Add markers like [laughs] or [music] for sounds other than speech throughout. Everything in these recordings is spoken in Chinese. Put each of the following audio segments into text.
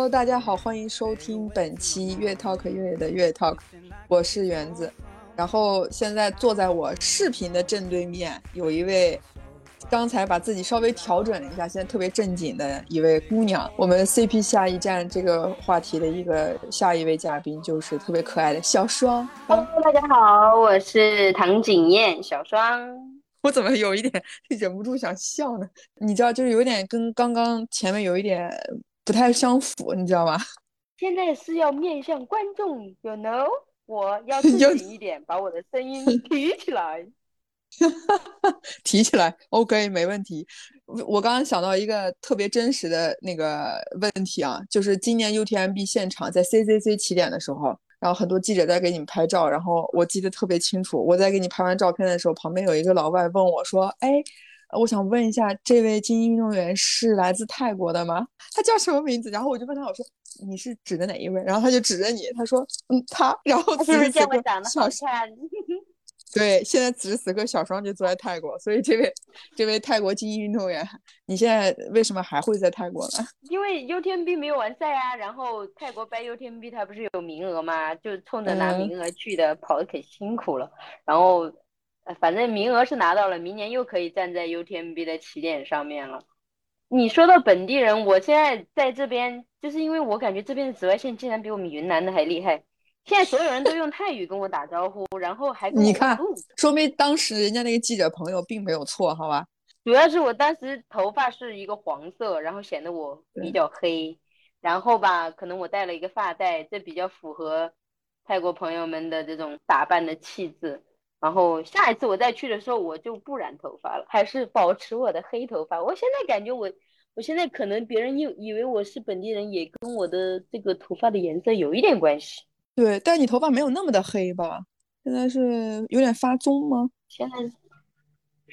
Hello，大家好，欢迎收听本期越 Talk 乐乐的越 Talk，我是园子。然后现在坐在我视频的正对面有一位，刚才把自己稍微调整了一下，现在特别正经的一位姑娘。我们 CP 下一站这个话题的一个下一位嘉宾就是特别可爱的小双。Hello，大家好，我是唐景燕，小双。我怎么有一点忍不住想笑呢？你知道，就是有点跟刚刚前面有一点不太相符，你知道吗？现在是要面向观众，you know，我要正有经一点，把我的声音 [laughs] 提起来。[laughs] 提起来，OK，没问题。我我刚刚想到一个特别真实的那个问题啊，就是今年 UTMB 现场在 CCC 起点的时候，然后很多记者在给你们拍照，然后我记得特别清楚，我在给你拍完照片的时候，旁边有一个老外问我说：“哎，我想问一下，这位精英运动员是来自泰国的吗？他叫什么名字？”然后我就问他，我说：“你是指的哪一位？”然后他就指着你，他说：“嗯，他。”然后他是不是此时此刻见我长得小好看？对，现在此时此刻小双就坐在泰国，所以这位这位泰国精英运动员，你现在为什么还会在泰国呢？[laughs] 因为 UTMB 没有完赛啊，然后泰国掰 UTMB 它不是有名额吗，就冲着拿嗯名额去的，跑的可辛苦了。然后，呃反正名额是拿到了，明年又可以站在 UTMB 的起点上面了。你说到本地人，我现在在这边，就是因为我感觉这边的紫外线竟然比我们云南的还厉害。现在所有人都用泰语跟我打招呼，然后还你看说明当时人家那个记者朋友并没有错，好吧？主要是我当时头发是一个黄色，然后显得我比较黑，然后吧，可能我戴了一个发带，这比较符合泰国朋友们的这种打扮的气质。然后下一次我再去的时候，我就不染头发了，还是保持我的黑头发。我现在感觉我，我现在可能别人以以为我是本地人，也跟我的这个头发的颜色有一点关系。对，但你头发没有那么的黑吧？现在是有点发棕吗？现在是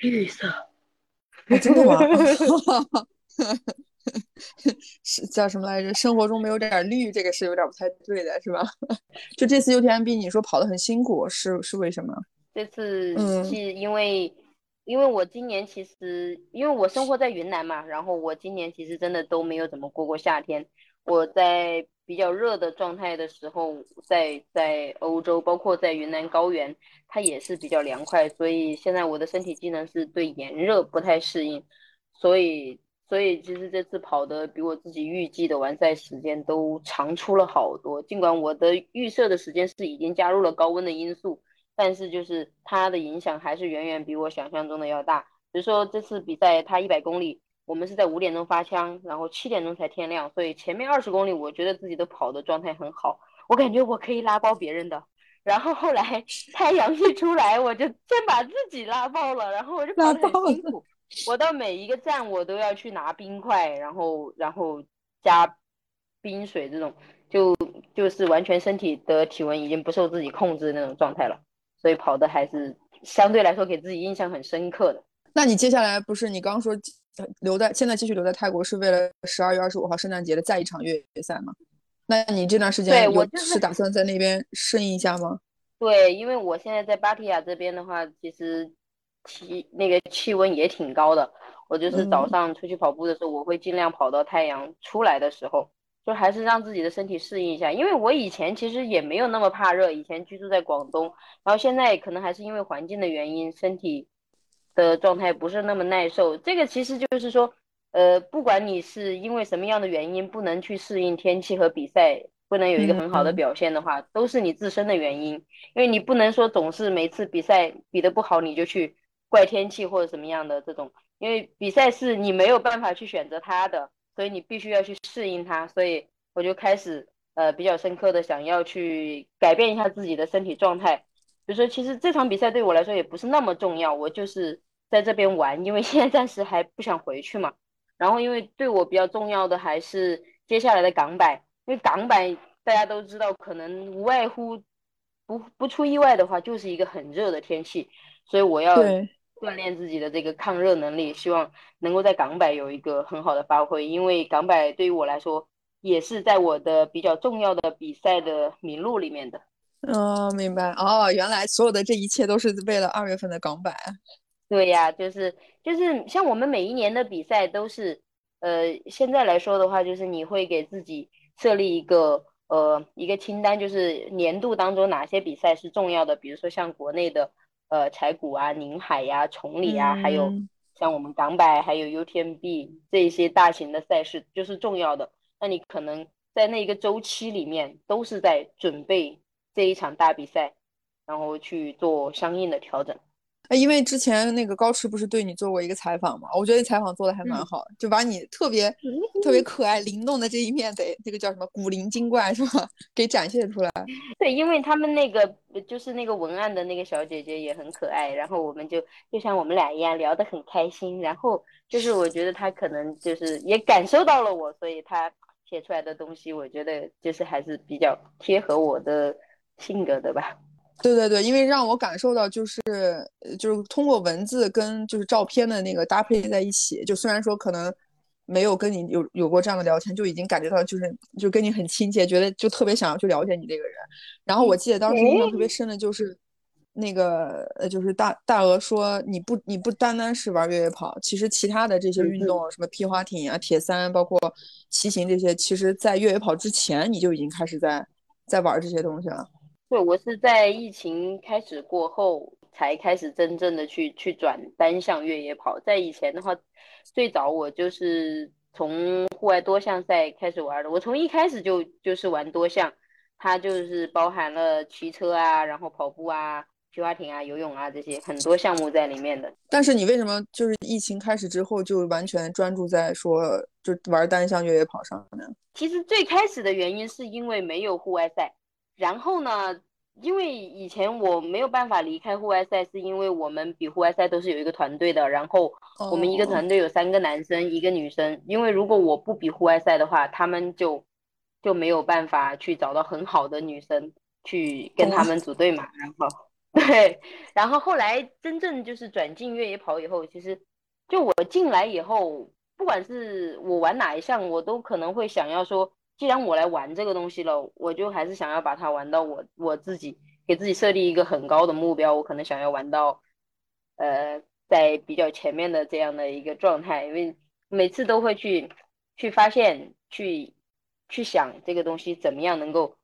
绿色，哦真的吗？[laughs] [laughs] 是叫什么来着？生活中没有点儿绿，这个是有点不太对的，是吧？[laughs] 就这次 UTMB，你说跑得很辛苦，是是为什么？这次嗯是因为，因为我今年其实因为我生活在云南嘛，然后我今年其实真的都没有怎么过过夏天。我在比较热的状态的时候，在在欧洲，包括在云南高原，它也是比较凉快，所以现在我的身体机能是对炎热不太适应，所以所以其实这次跑的比我自己预计的完赛时间都长出了好多。尽管我的预设的时间是已经加入了高温的因素。但是就是它的影响还是远远比我想象中的要大。比如说这次比赛，它一百公里，我们是在五点钟发枪，然后七点钟才天亮，所以前面二十公里我觉得自己的跑的状态很好，我感觉我可以拉爆别人的。然后后来 [laughs] 太阳一出来，我就先把自己拉爆了，然后我就跑得很辛苦。我到每一个站我都要去拿冰块，然后然后加冰水这种，就就是完全身体的体温已经不受自己控制的那种状态了。所以跑的还是相对来说给自己印象很深刻的。那你接下来不是你刚刚说呃留在现在继续留在泰国，是为了十二月二十五号圣诞节的再一场越野赛吗？那你这段时间我是是打算在那边适应一下吗？对，因为我现在在芭提雅这边的话，其实气那个气温也挺高的。我就是早嗯上出去跑步的时候，我会尽量跑到太阳出来的时候，就还是让自己的身体适应一下。因为我以前其实也没有那么怕热，以前居住在广东，然后现在可能还是因为环境的原因，身体的状态不是那么耐受。这个其实就是说，呃，不管你是因为什么样的原因不能去适应天气和比赛，不能有一个很好的嗯表现的话，都是你自身的原因。因为你不能说总是每次比赛比得不好你就去怪天气或者什么样的这种，因为比赛是你没有办法去选择它的，所以你必须要去适应它。所以我就开始呃比较深刻的想要去改变一下自己的身体状态。比如说，其实这场比赛对我来说也不是那么重要，我就是在这边玩，因为现在暂时还不想回去嘛。然后，因为对我比较重要的还是接下来的港百，因为港百大家都知道，可能无外乎不不出意外的话，就是一个很热的天气，所以我要，锻炼自己的这个抗热能力，希望能够在港百有一个很好的发挥。因为港百对于我来说，也是在我的比较重要的比赛的名录里面的。嗯，明白。哦，原来所有的这一切都是为了二月份的港百。对呀，就是就是像我们每一年的比赛都是，呃，现在来说的话，就是你会给自己设立一个呃一个清单，就是年度当中哪些比赛是重要的，比如说像国内的呃柴谷啊、宁海呀、崇礼啊，还有像我们港百还有 UTMB 这一些大型的赛事就是重要的，那你可能在那一个周期里面都是在准备这一场大比赛，然后去做相应的调整。哎，因为之前那个高驰不是对你做过一个采访嘛？我觉得采访做的还蛮好，就把你特别特别可爱灵动的这一面，得那个叫什么古灵精怪是吧？给展现出来。[laughs] 对，因为他们那个就是那个文案的那个小姐姐也很可爱，然后我们就就像我们俩一样聊得很开心，然后就是我觉得她可能就是也感受到了我，所以她写出来的东西，我觉得就是还是比较贴合我的性格的吧。对对对，因为让我感受到就是就是通过文字跟就是照片的那个搭配在一起，就虽然说可能没有跟你有有过这样的聊天，就已经感觉到就是就跟你很亲切，觉得就特别想要去了解你这个人。然后我记得当时印象特别深的就是那个呃，就是大大鹅说你不你不单单是玩越野跑，其实其他的这些运动，什么皮划艇啊、铁三，包括骑行这些，其实在越野跑之前你就已经开始在在玩这些东西了。对，我是在疫情开始过后才开始真正的去去转单项越野跑。在以前的话，最早我就是从户外多项赛开始玩的。我从一开始就就是玩多项，它就是包含了骑车啊，然后跑步啊、皮划艇啊、游泳啊这些很多项目在里面的。但是你为什么就是疫情开始之后就完全专注在说就玩单项越野跑上呢？其实最开始的原因是因为没有户外赛。然后呢？因为以前我没有办法离开户外赛，是因为我们比户外赛都是有一个团队的。然后我们一个团队有三个男生，一个女生。因为如果我不比户外赛的话，他们就就没有办法去找到很好的女生去跟他们组队嘛。然后 [laughs] 对，然后后来真正就是转进越野跑以后，其实就我进来以后，不管是我玩哪一项，我都可能会想要说。既然我来玩这个东西了，我就还是想要把它玩到我我自己给自己设立一个很高的目标，我可能想要玩到，呃，在比较前面的这样的一个状态，因为每次都会去去发现，去去想这个东西怎么样能够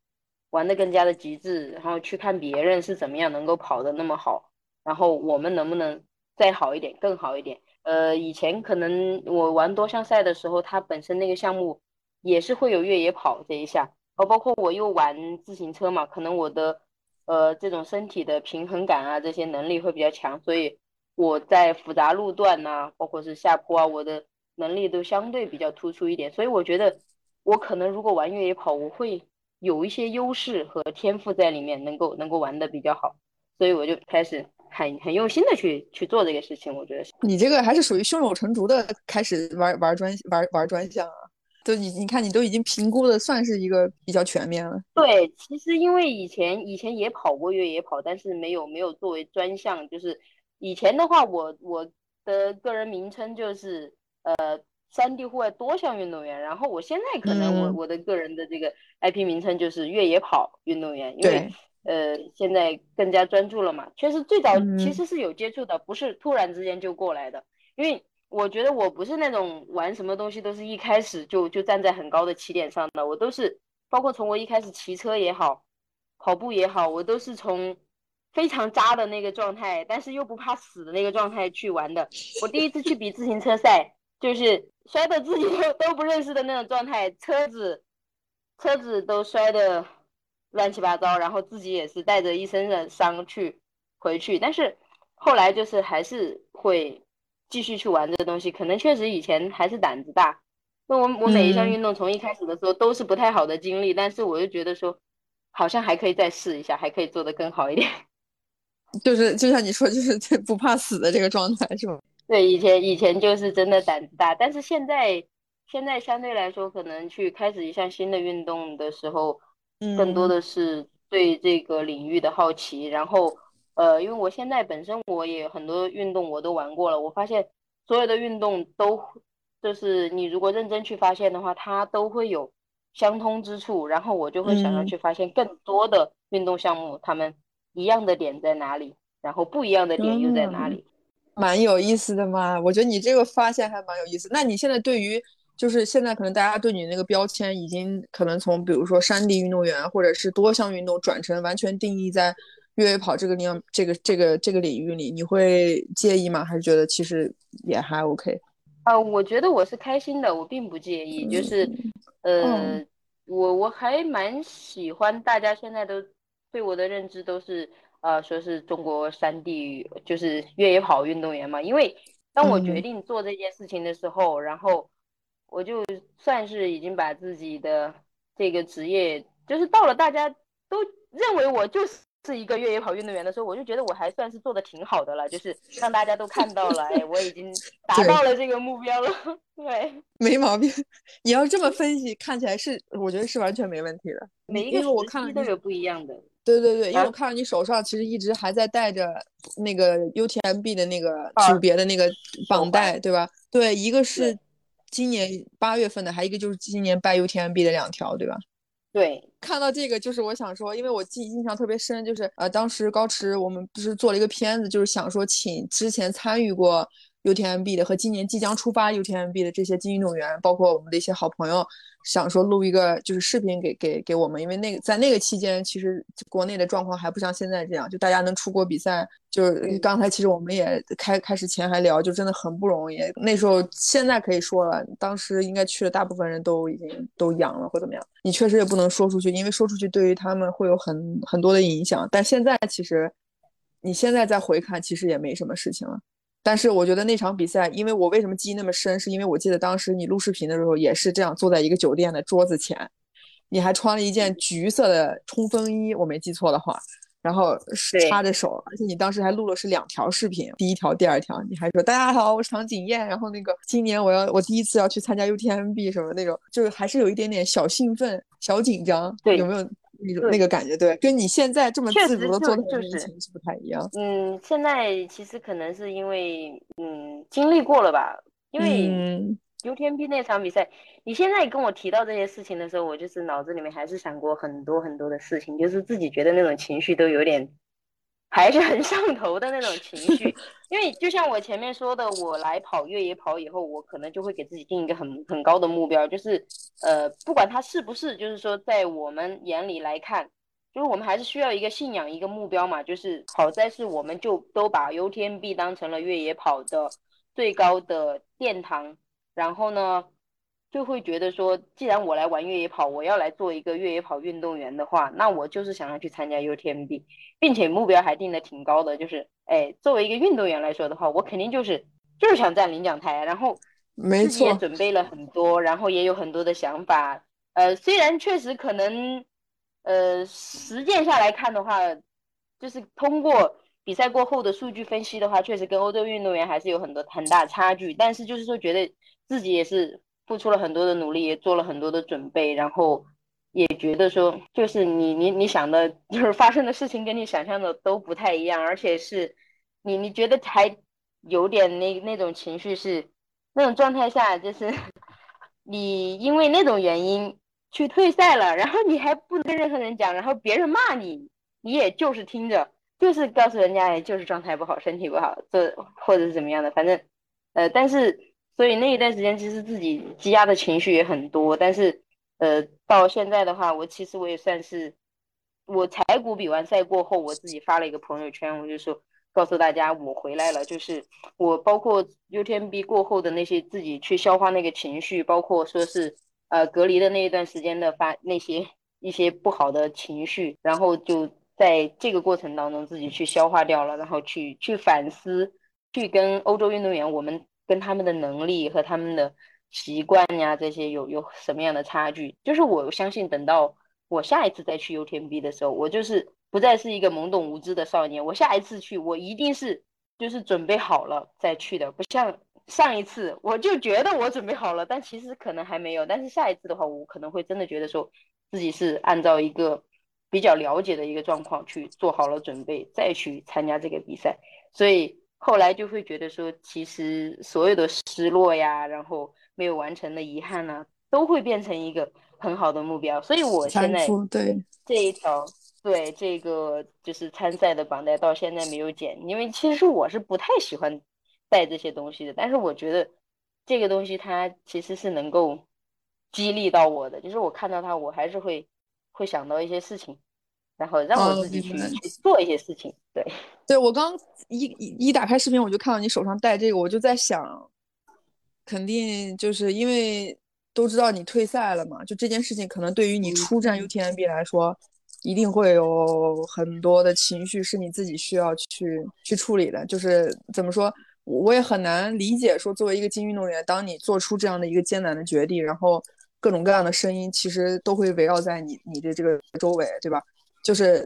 玩的更加的极致，然后去看别人是怎么样能够跑的那么好，然后我们能不能再好一点，更好一点？呃，以前可能我玩多项赛的时候，它本身那个项目。也是会有越野跑这一项，哦，包括我又玩自行车嘛，可能我的呃这种身体的平衡感啊这些能力会比较强，所以我在复杂路段呐，包括是下坡啊，我的能力都相对比较突出一点，所以我觉得我可能如果玩越野跑，我会有一些优势和天赋在里面，能够能够玩的比较好，所以我就开始很很用心的去去做这个事情，我觉得你这个还是属于胸有成竹的开始玩玩专玩玩专项啊。都你你看，你都已经评估的算是一个比较全面了。对，其实因为以前以前也跑过越野跑，但是没有没有作为专项。就是以前的话，我我的个人名称就是呃山地户外多项运动员。然后我现在可能我我的个人的这个 IP 名称就是越野跑运动员，因为呃现在更加专注了嘛。确实最早其实是有接触的，不是突然之间就过来的，因为。我觉得我不是那种玩什么东西都是一开始就就站在很高的起点上的，我都是包括从我一开始骑车也好，跑步也好，我都是从非常渣的那个状态，但是又不怕死的那个状态去玩的。我第一次去比自行车赛，就是摔的自己都都不认识的那种状态，车子车子都摔的乱七八糟，然后自己也是带着一身的伤去回去，但是后来就是还是会。继续去玩这个东西，可能确实以前还是胆子大。那我我每一项运动从一开始的时候都是不太好的经历，但是我就觉得说，好像还可以再试一下，还可以做得更好一点。[laughs] 就是就像你说，就是 [laughs] 不怕死的这个状态，是吗？对，以前以前就是真的胆子大，但是现在现在相对来说，可能去开始一项新的运动的时候，更多的是对这个领域的好奇，然后。呃，因为我现在本身我也很多运动我都玩过了，我发现所有的运动都就是你如果认真去发现的话，它都会有相通之处，然后我就会想要嗯去发现更多的运动项目，他们一样的点在哪里，然后不一样的点又在哪嗯里。蛮有意思的嘛。我觉得你这个发现还蛮有意思。那你现在对于就是现在可能大家对你那个标签已经可能从比如说山地运动员或者是多项运动转成完全定义在越野跑这个领这个这个这个领域里，你会介意吗？还是觉得其实也还 OK？啊、我觉得我是开心的，我并不介意，就是，呃，嗯我我还蛮喜欢大家现在都对我的认知都是，呃，说是中国山地就是越野跑运动员嘛，因为当我决嗯定做这件事情的时候，然后我就算是已经把自己的这个职业，就是到了大家都认为我就是。是一个越野跑运动员的时候，我就觉得我还算是做的挺好的了，就是让大家都看到了，哎，我已经 [laughs] 达到了这个目标了。对，没毛病。[laughs] 你要这么分析，看起来是我觉得是完全没问题的。每一个我看了都有不一样的。对对对，因为啊我看到你手上其实一直还在带着那个 UTMB 的那个啊组别的那个绑带，环对吧？对，一个是今年八月份的，还一个就是今年拜 UTMB 的两条，对吧？对，看到这个，就是我想说，因为我记印象特别深，就是呃，当时高驰我们不是做了一个片子，就是想说请之前参与过 UTMB 的和今年即将出发 UTMB 的这些精英运动员，包括我们的一些好朋友，想说录一个就是视频给给给我们，因为那个在那个期间，其实国内的状况还不像现在这样，就大家能出国比赛，就是嗯刚才其实我们也开开始前还聊，就真的很不容易。那时候现在可以说了，当时应该去的大部分人都已经都阳了或怎么样，你确实也不能说出去，因为说出去对于他们会有很很多的影响。但现在其实你现在再回看，其实也没什么事情了。但是我觉得那场比赛，因为我为什么记忆那么深，是因为我记得当时你录视频的时候也是这样，坐在一个酒店的桌子前，你还穿了一件橘色的冲锋衣，我没记错的话，然后插着手，而且你当时还录了是两条视频，第一条、第二条，你还说大家好，我是唐景艳，然后那个今年我要我第一次要去参加 UTMB 什么那种，就是还是有一点点小兴奋、小紧张，对有没有那种那个感觉？对，跟你现在这么自如的坐在就是不太一样。嗯，现在其实可能是因为嗯经历过了吧，因为嗯 UTMB 那场比赛，你现在跟我提到这些事情的时候，我就是脑子里面还是闪过很多很多的事情，就是自己觉得那种情绪都有点还是很上头的那种情绪。[laughs] 因为就像我前面说的，我来跑越野跑以后，我可能就会给自己定一个很很高的目标，就是呃，不管它是不是，就是说在我们眼里来看。就是我们还是需要一个信仰，一个目标嘛。就是好在是我们就都把 UTMB 当成了越野跑的最高的殿堂，然后呢，就会觉得说，既然我来玩越野跑，我要来做一个越野跑运动员的话，那我就是想要去参加 UTMB，并且目标还定的挺高的，就是哎，作为一个运动员来说的话，我肯定就是就是想站领奖台，然后没自己也错，准备了很多，然后也有很多的想法。呃，虽然确实可能，呃，实践下来看的话，就是通过比赛过后的数据分析的话，确实跟欧洲运动员还是有很多很大差距。但是就是说，觉得自己也是付出了很多的努力，也做了很多的准备，然后也觉得说，就是你你你想的，就是发生的事情跟你想象的都不太一样，而且是你你觉得还有点那那种情绪是那种状态下，就是你因为那种原因去退赛了，然后你还不能跟任何人讲，然后别人骂你，你也就是听着，就是告诉人家，哎，就是状态不好，身体不好，这或者是怎么样的，反正，呃，但是所以那一段时间其实自己积压的情绪也很多，但是呃，到现在的话，我其实我也算是，我柴谷比完赛过后，我自己发了一个朋友圈，我就说告诉大家我回来了，就是我包括 UTMB 过后的那些自己去消化那个情绪，包括说是呃隔离的那一段时间的发那些一些不好的情绪，然后就在这个过程当中自己去消化掉了，然后去去反思，去跟欧洲运动员我们跟他们的能力和他们的习惯呀这些有有什么样的差距，就是我相信等到我下一次再去 UTMB 的时候，我就是不再是一个懵懂无知的少年。我下一次去，我一定是就是准备好了再去的，不像上一次我就觉得我准备好了，但其实可能还没有。但是下一次的话，我可能会真的觉得说自己是按照一个比较了解的一个状况去做好了准备，再去参加这个比赛。所以后来就会觉得说，其实所有的失落呀，然后没有完成的遗憾呢、都会变成一个很好的目标，所以我现在对。这一条对这个就是参赛的绑带到现在没有剪，因为其实我是不太喜欢带这些东西的，但是我觉得这个东西它其实是能够激励到我的，就是我看到它，我还是会会想到一些事情，然后让我自己去去做一些事情。对，对我刚一一打开视频，我就看到你手上戴这个，我就在想，肯定就是因为。都知道你退赛了嘛？就这件事情，可能对于你出战 UTMB 来说，一定会有很多的情绪是你自己需要去去处理的。就是怎么说，我也很难理解说，作为一个精英运动员，当你做出这样的一个艰难的决定，然后各种各样的声音其实都会围绕在你你的这个周围，对吧？就是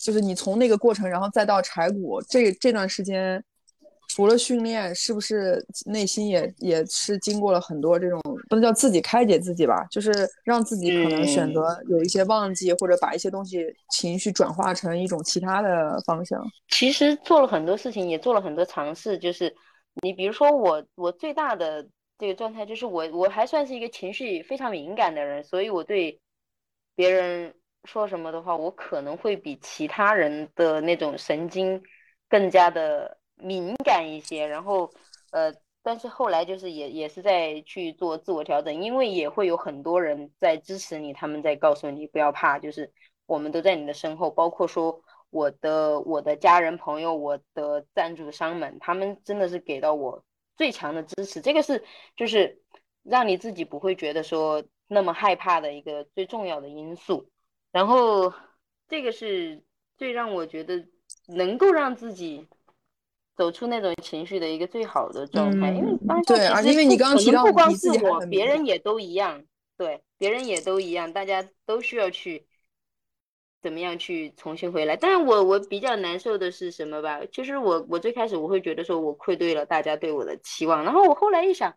就是你从那个过程，然后再到柴谷这这段时间。除了训练，是不是内心也也是经过了很多这种不能叫自己开解自己吧，就是让自己可能选择有一些忘记，或者把一些东西情绪转化成一种其他的方向。其实做了很多事情，也做了很多尝试。就是你比如说我，我最大的这个状态就是我我还算是一个情绪非常敏感的人，所以我对别人说什么的话，我可能会比其他人的那种神经更加的。敏感一些，然后，呃，但是后来就是也也是在去做自我调整，因为也会有很多人在支持你，他们在告诉你不要怕，就是我们都在你的身后，包括说我的我的家人朋友，我的赞助商们，他们真的是给到我最强的支持，这个是就是让你自己不会觉得说那么害怕的一个最重要的因素，然后这个是最让我觉得能够让自己。走出那种情绪的一个最好的状态，因为当下因为你刚刚提到不光是我，别人也都一样，对，别人也都一样，大家都需要去怎么样去重新回来。但是我我比较难受的是什么吧？就是我我最开始我会觉得说我愧对了大家对我的期望，然后我后来一想，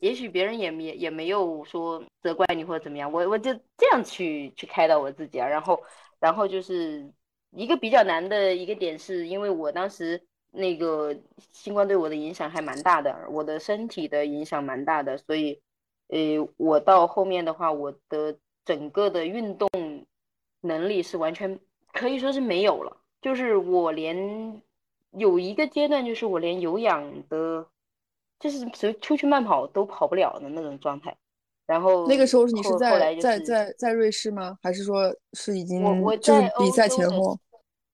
也许别人也也也没有说责怪你或者怎么样，我我就这样去去开导我自己啊。然后然后就是一个比较难的一个点，是因为我当时。那个新冠对我的影响还蛮大的，我的身体的影响蛮大的，所以，呃，我到后面的话，我的整个的运动能力是完全可以说是没有了，就是我连有一个阶段，就是我连有氧的，就是随出去慢跑都跑不了的那种状态。然后那个时候你是在在在在瑞士吗？还是说是已经就是比赛前后？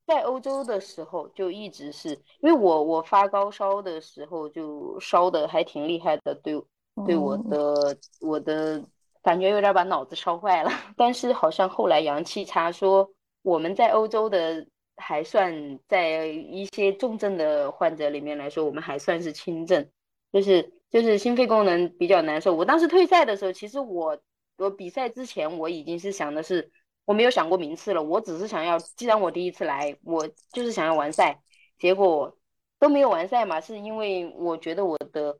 在欧洲的时候就一直是因为我我发高烧的时候就烧的还挺厉害的，对对我的我的感觉有点把脑子烧坏了。[laughs] 但是好像后来阳气差，说我们在欧洲的还算在一些重症的患者里面来说，我们还算是轻症，就是就是心肺功能比较难受。我当时退赛的时候，其实我我比赛之前我已经是想的是。我没有想过名次了，我只是想要，既然我第一次来，我就是想要完赛。结果都没有完赛嘛，是因为我觉得我的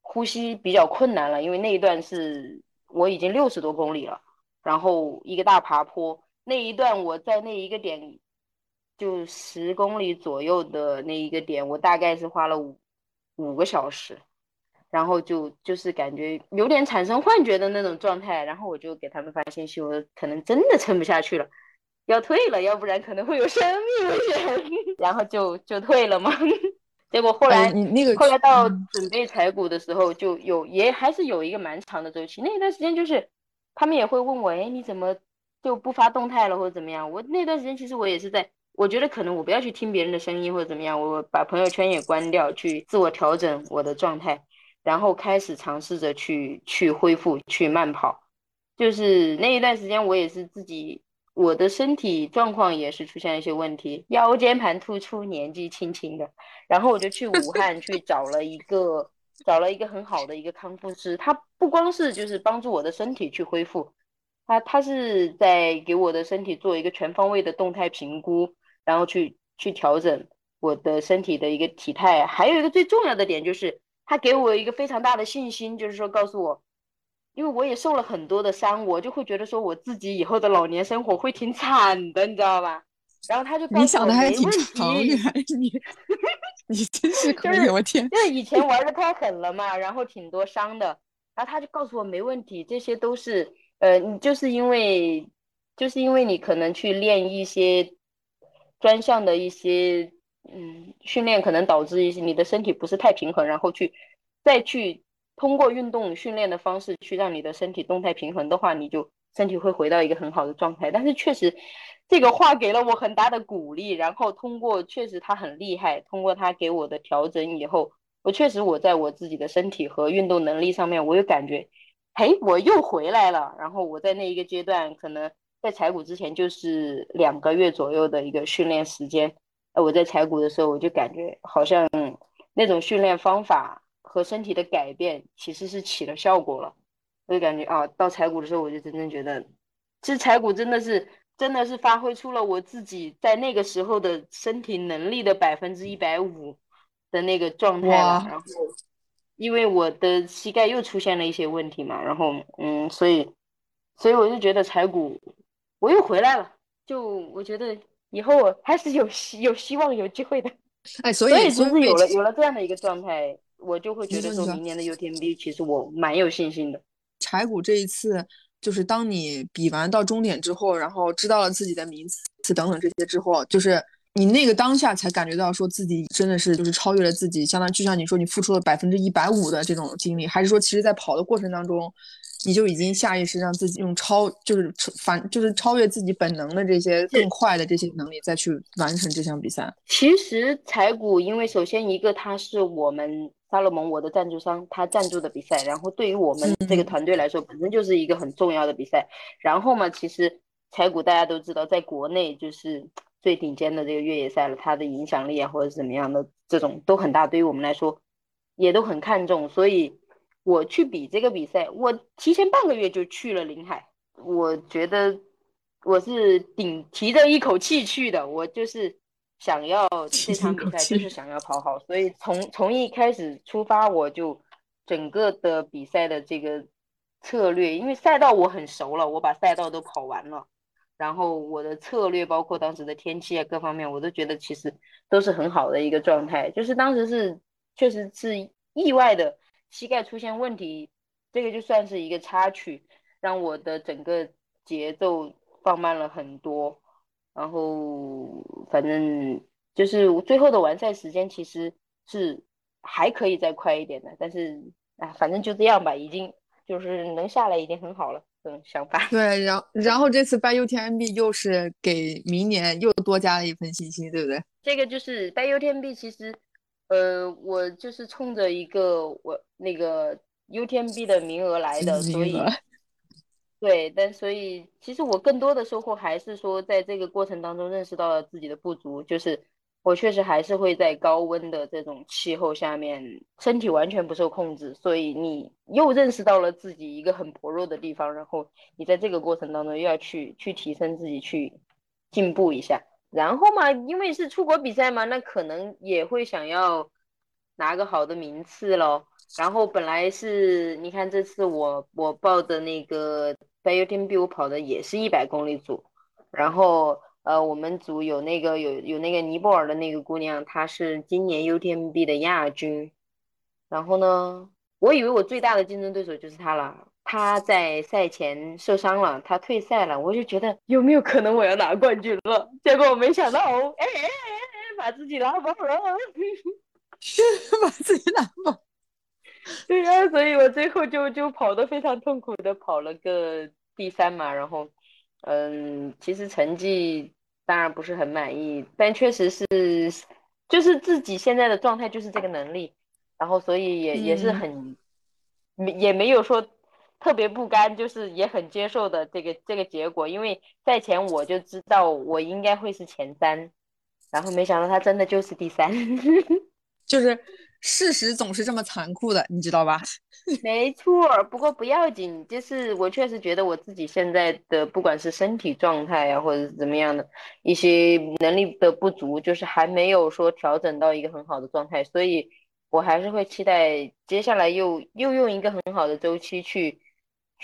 呼吸比较困难了，因为那一段是我已经六十多公里了，然后一个大爬坡，那一段我在那一个点就十公里左右的那一个点，我大概是花了五五个小时。然后就就是感觉有点产生幻觉的那种状态，然后我就给他们发信息，我可能真的撑不下去了，要退了，要不然可能会有生命危险，[laughs] 然后就就退了嘛。[laughs] 结果后来你那个后来到准备采股的时候，就有也还是有一个蛮长的周期，那段时间就是他们也会问我，哎，你怎么就不发动态了或者怎么样？我那段时间其实我也是在，我觉得可能我不要去听别人的声音或者怎么样，我把朋友圈也关掉，去自我调整我的状态。然后开始尝试着去去恢复去慢跑，就是那一段时间我也是自己我的身体状况也是出现了一些问题，腰间盘突出，年纪轻轻的，然后我就去武汉去找了一个找了一个很好的一个康复师，他不光是就是帮助我的身体去恢复，他他是在给我的身体做一个全方位的动态评估，然后去去调整我的身体的一个体态，还有一个最重要的点就是。他给我一个非常大的信心，就是说告诉我，因为我也受了很多的伤，我就会觉得说我自己以后的老年生活会挺惨的，你知道吧？然后他就你想的还挺长远，[laughs] 你你真是可以，我天！因为以前玩的太狠了嘛，然后挺多伤的，然后他就告诉我没问题，这些都是。呃，你就是因为就是因为你可能去练一些专项的一些嗯训练，可能导致一些你的身体不是太平衡，然后去再去通过运动训练的方式去让你的身体动态平衡的话，你就身体会回到一个很好的状态。但是确实这个话给了我很大的鼓励，然后通过确实他很厉害，通过他给我的调整以后，我确实我在我自己的身体和运动能力上面，我有感觉。嘿，我又回来了。然后我在那一个阶段，可能在踩骨之前就是两个月左右的一个训练时间。呃，我在踩骨的时候，我就感觉好像那种训练方法和身体的改变其实是起了效果了。我就感觉啊，到踩骨的时候，我就真正觉得，其实踩骨真的是真的是发挥出了我自己在那个时候的身体能力的百分之一百五的那个状态了。然后。因为我的膝盖又出现了一些问题嘛，然后嗯，所以所以我就觉得踩骨我又回来了，就我觉得以后还是有希有希望有机会的。[laughs] 哎，所以就是有了有了这样的一个状态，我就会觉得说明年的 UTMB 其实我蛮有信心的。柴谷这一次就是当你比完到终点之后，然后知道了自己的名次等等这些之后，就是。你那个当下才感觉到说自己真的是就是超越了自己，相当于就像你说你付出了百分之一百五的这种精力，还是说其实在跑的过程当中，你就已经下意识让自己用超就是反就是超越自己本能的这些更快的这些能力再去完成这项比赛。其实踩谷，因为首先一个它是我们萨洛蒙我的赞助商，他赞助的比赛，然后对于我们这个团队来说，本身就是一个很重要的比赛。然后嘛，其实踩谷大家都知道，在国内就是。最顶尖的这个越野赛了，它的影响力啊，或者是怎么样的，这种都很大。对于我们来说，也都很看重。所以，我去比这个比赛，我提前半个月就去了临海。我觉得我是顶提着一口气去的，我就是想要 [laughs] 这场比赛，就是想要跑好。所以从从一开始出发，我就整个的比赛的这个策略，因为赛道我很熟了，我把赛道都跑完了。然后我的策略，包括当时的天气啊，各方面，我都觉得其实都是很好的一个状态。就是当时是确实是意外的膝盖出现问题，这个就算是一个插曲，让我的整个节奏放慢了很多。然后反正就是最后的完赛时间其实是还可以再快一点的，但是啊，反正就这样吧，已经就是能下来已经很好了。嗯，想法 [laughs] 对，然然后这次办 UTMB 又是给明年又多加了一份信心，对不对？这个就是办 UTMB，其实，呃，我就是冲着一个我那个 UTMB 的名额来的，所以，[laughs] 对，但所以其实我更多的收获还是说，在这个过程当中认识到了自己的不足，就是。我确实还是会在高温的这种气候下面，身体完全不受控制，所以你又认识到了自己一个很薄弱的地方，然后你在这个过程当中又要去去提升自己，去进步一下。然后嘛，因为是出国比赛嘛，那可能也会想要拿个好的名次咯。然后本来是，你看这次我我报的那个 UTMB，我跑的也是一百公里组，然后。呃，我们组有那个有有那个尼泊尔的那个姑娘，她是今年 UTMB 的亚军。然后呢，我以为我最大的竞争对手就是她了。她在赛前受伤了，他退赛了。我就觉得有没有可能我要拿冠军了？结果我没想到，哎哎哎哎，把自己拉爆了，[laughs] 把自己拉爆。对呀，所以我最后就就跑得非常痛苦的跑了个第三嘛，然后。嗯，其实成绩当然不是很满意，但确实是，就是自己现在的状态就是这个能力，然后所以也也是很，也没有说特别不甘，就是也很接受的这个这个结果，因为赛前我就知道我应该会是前三，然后没想到他真的就是第三，[laughs] 就是。事实总是这么残酷的，你知道吧？[laughs] 没错，不过不要紧，就是我确实觉得我自己现在的不管是身体状态啊，或者是怎么样的一些能力的不足，就是还没有说调整到一个很好的状态，所以我还是会期待接下来又又用一个很好的周期去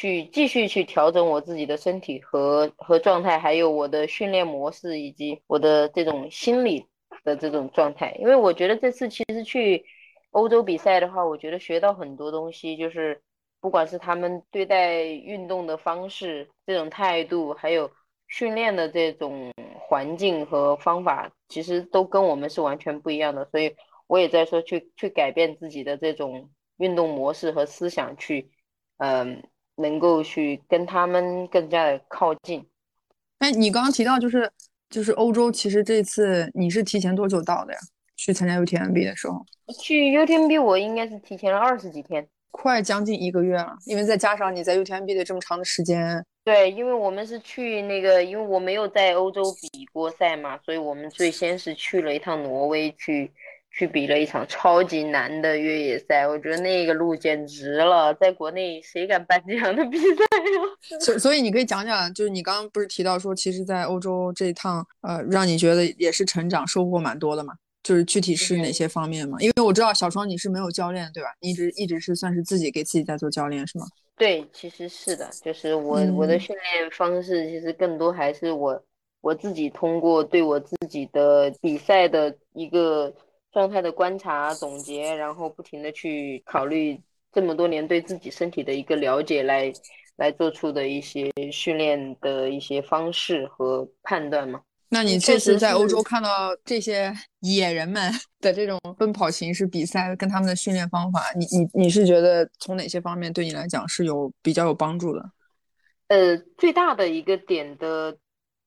去继续去调整我自己的身体和和状态，还有我的训练模式以及我的这种心理的这种状态，因为我觉得这次其实去。欧洲比赛的话，我觉得学到很多东西，就是不管是他们对待运动的方式、这种态度，还有训练的这种环境和方法，其实都跟我们是完全不一样的。所以我也在说，去去改变自己的这种运动模式和思想，去嗯，能够去跟他们更加的靠近。哎，你刚刚提到就是就是欧洲，其实这次你是提前多久到的呀？去参加 UTMB 的时候？去 UTMB 我应该是提前了二十几天。快将近一个月了，因为再加上你在 UTMB 的这么长的时间，对，因为我们是去那个，因为我没有在欧洲比过赛嘛，所以我们最先是去了一趟挪威，去去比了一场超级难的越野赛。我觉得那个路简直了，在国内谁敢办这样的比赛呀？[laughs] 所所以你可以讲讲，就是你刚刚不是提到说，其实，在欧洲这一趟，呃，让你觉得也是成长收获蛮多的嘛？就是具体是哪些方面嘛？因为我知道小双你是没有教练对吧？你一直一直是算是自己给自己在做教练是吗？对，其实是的，就是我我的训练方式其实更多还是我我自己通过对我自己的比赛的一个状态的观察总结，然后不停的去考虑这么多年对自己身体的一个了解来来做出的一些训练的一些方式和判断嘛。那你这次在欧洲看到这些野人们 [laughs] 的这种奔跑形式比赛，跟他们的训练方法，你你你是觉得从哪些方面对你来讲是有比较有帮助的？呃，最大的一个点的，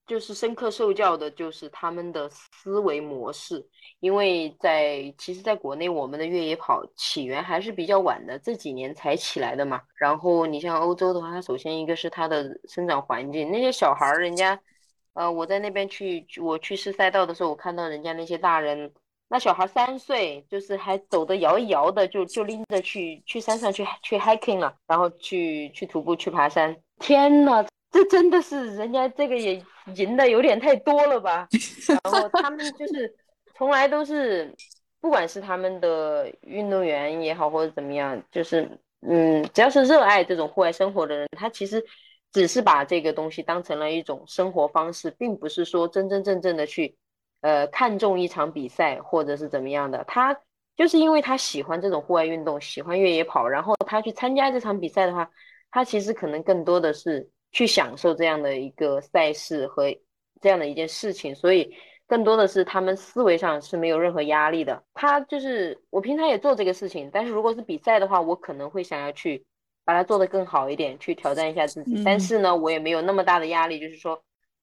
就是深刻受教的，就是他们的思维模式。因为在其实，在国内我们的越野跑起源还是比较晚的，这几年才起来的嘛。然后你像欧洲的话，它首先一个是它的生长环境，那些小孩儿人家。呃，我在那边去，我去试赛道的时候，我看到人家那些大人，那小孩三岁，就是还走的摇一摇的，就就拎着去去山上去去 hiking 了，然后去去徒步去爬山。天呐，这真的是人家这个也赢的有点太多了吧？然后他们就是从来都是，不管是他们的运动员也好，或者怎么样，就是嗯，只要是热爱这种户外生活的人，他其实。只是把这个东西当成了一种生活方式，并不是说真真正正的去，呃，看重一场比赛或者是怎么样的。他就是因为他喜欢这种户外运动，喜欢越野跑，然后他去参加这场比赛的话，他其实可能更多的是去享受这样的一个赛事和这样的一件事情，所以更多的是他们思维上是没有任何压力的。他就是我平常也做这个事情，但是如果是比赛的话，我可能会想要去。把它做得更好一点，去挑战一下自己。但是呢，我也没有那么大的压力，就是说，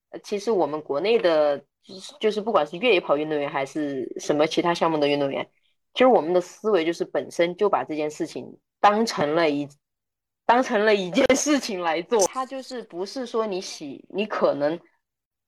呃，其实我们国内的，就是就是不管是越野跑运动员还是什么其他项目的运动员，其实我们的思维就是本身就把这件事情当成了一，当成了一件事情来做。他就是不是说你喜，你可能，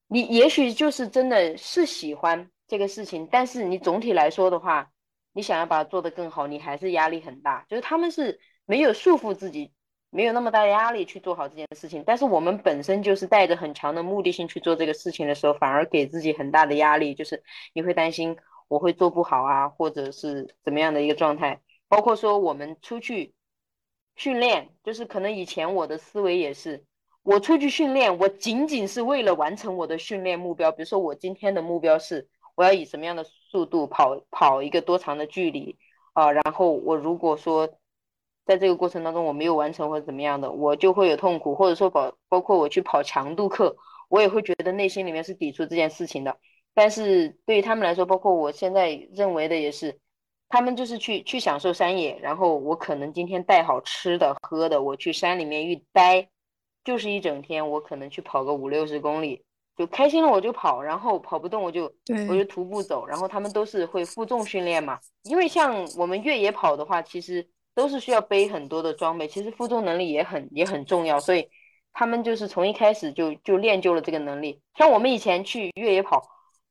你也许就是真的是喜欢这个事情，但是你总体来说的话，你想要把它做得更好，你还是压力很大。就是他们是。没有束缚自己，没有那么大压力去做好这件事情。但是我们本身就是带着很强的目的性去做这个事情的时候，反而给自己很大的压力，就是你会担心我会做不好啊，或者是怎么样的一个状态。包括说我们出去训练，就是可能以前我的思维也是，我出去训练，我仅仅是为了完成我的训练目标。比如说我今天的目标是我要以什么样的速度跑跑一个多长的距离啊，然后我如果说。在这个过程当中，我没有完成或者怎么样的，我就会有痛苦，或者说包包括我去跑强度课，我也会觉得内心里面是抵触这件事情的。但是对于他们来说，包括我现在认为的也是，他们就是去去享受山野，然后我可能今天带好吃的喝的，我去山里面一待就是一整天，我可能去跑个五六十公里，就开心了我就跑，然后跑不动我就我就徒步走。然后他们都是会负重训练嘛，因为像我们越野跑的话，其实。都是需要背很多的装备，其实负重能力也很也很重要，所以他们就是从一开始就就练就了这个能力。像我们以前去越野跑，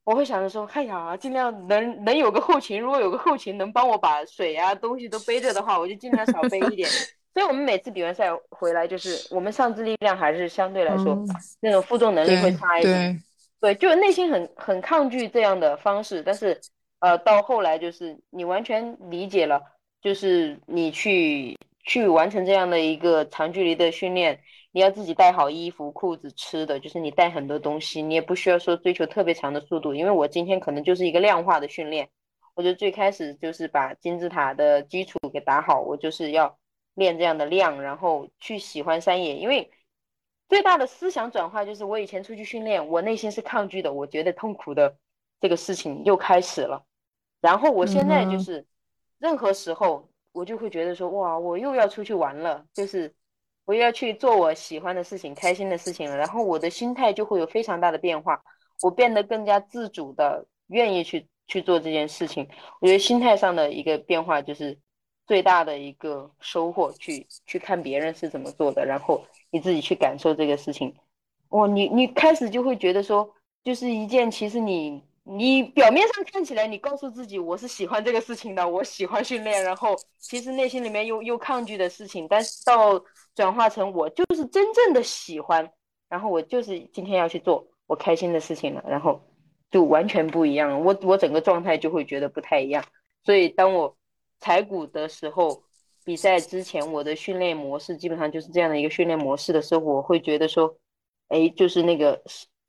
我会想着说，哎呀，尽量能能有个后勤，如果有个后勤能帮我把水啊东西都背着的话，我就尽量少背一点。[laughs] 所以我们每次比完赛回来，就是我们上肢力量还是相对来说那种负重能力会差一点。对，就内心很很抗拒这样的方式，但是呃，到后来就是你完全理解了。就是你去去完成这样的一个长距离的训练，你要自己带好衣服、裤子、吃的，就是你带很多东西，你也不需要说追求特别长的速度。因为我今天可能就是一个量化的训练，我就最开始就是把金字塔的基础给打好，我就是要练这样的量，然后去喜欢山野。因为最大的思想转化就是我以前出去训练，我内心是抗拒的，我觉得痛苦的这个事情又开始了。然后我现在就是任何时候我就会觉得说哇，我又要出去玩了，就是我要去做我喜欢的事情、开心的事情了。然后我的心态就会有非常大的变化，我变得更加自主的愿意去。去做这件事情，我觉得心态上的一个变化就是最大的一个收获。去去看别人是怎么做的，然后你自己去感受这个事情。哇，你你开始就会觉得说，就是一件其实你你表面上看起来你告诉自己我是喜欢这个事情的，我喜欢训练，然后其实内心里面又又抗拒的事情，但是到转化成我就是真正的喜欢，然后我就是今天要去做我开心的事情了，然后。就完全不一样了，我我整个状态就会觉得不太一样。所以当我踩鼓的时候，比赛之前我的训练模式基本上就是这样的一个训练模式的时候，我会觉得说，哎，就是那个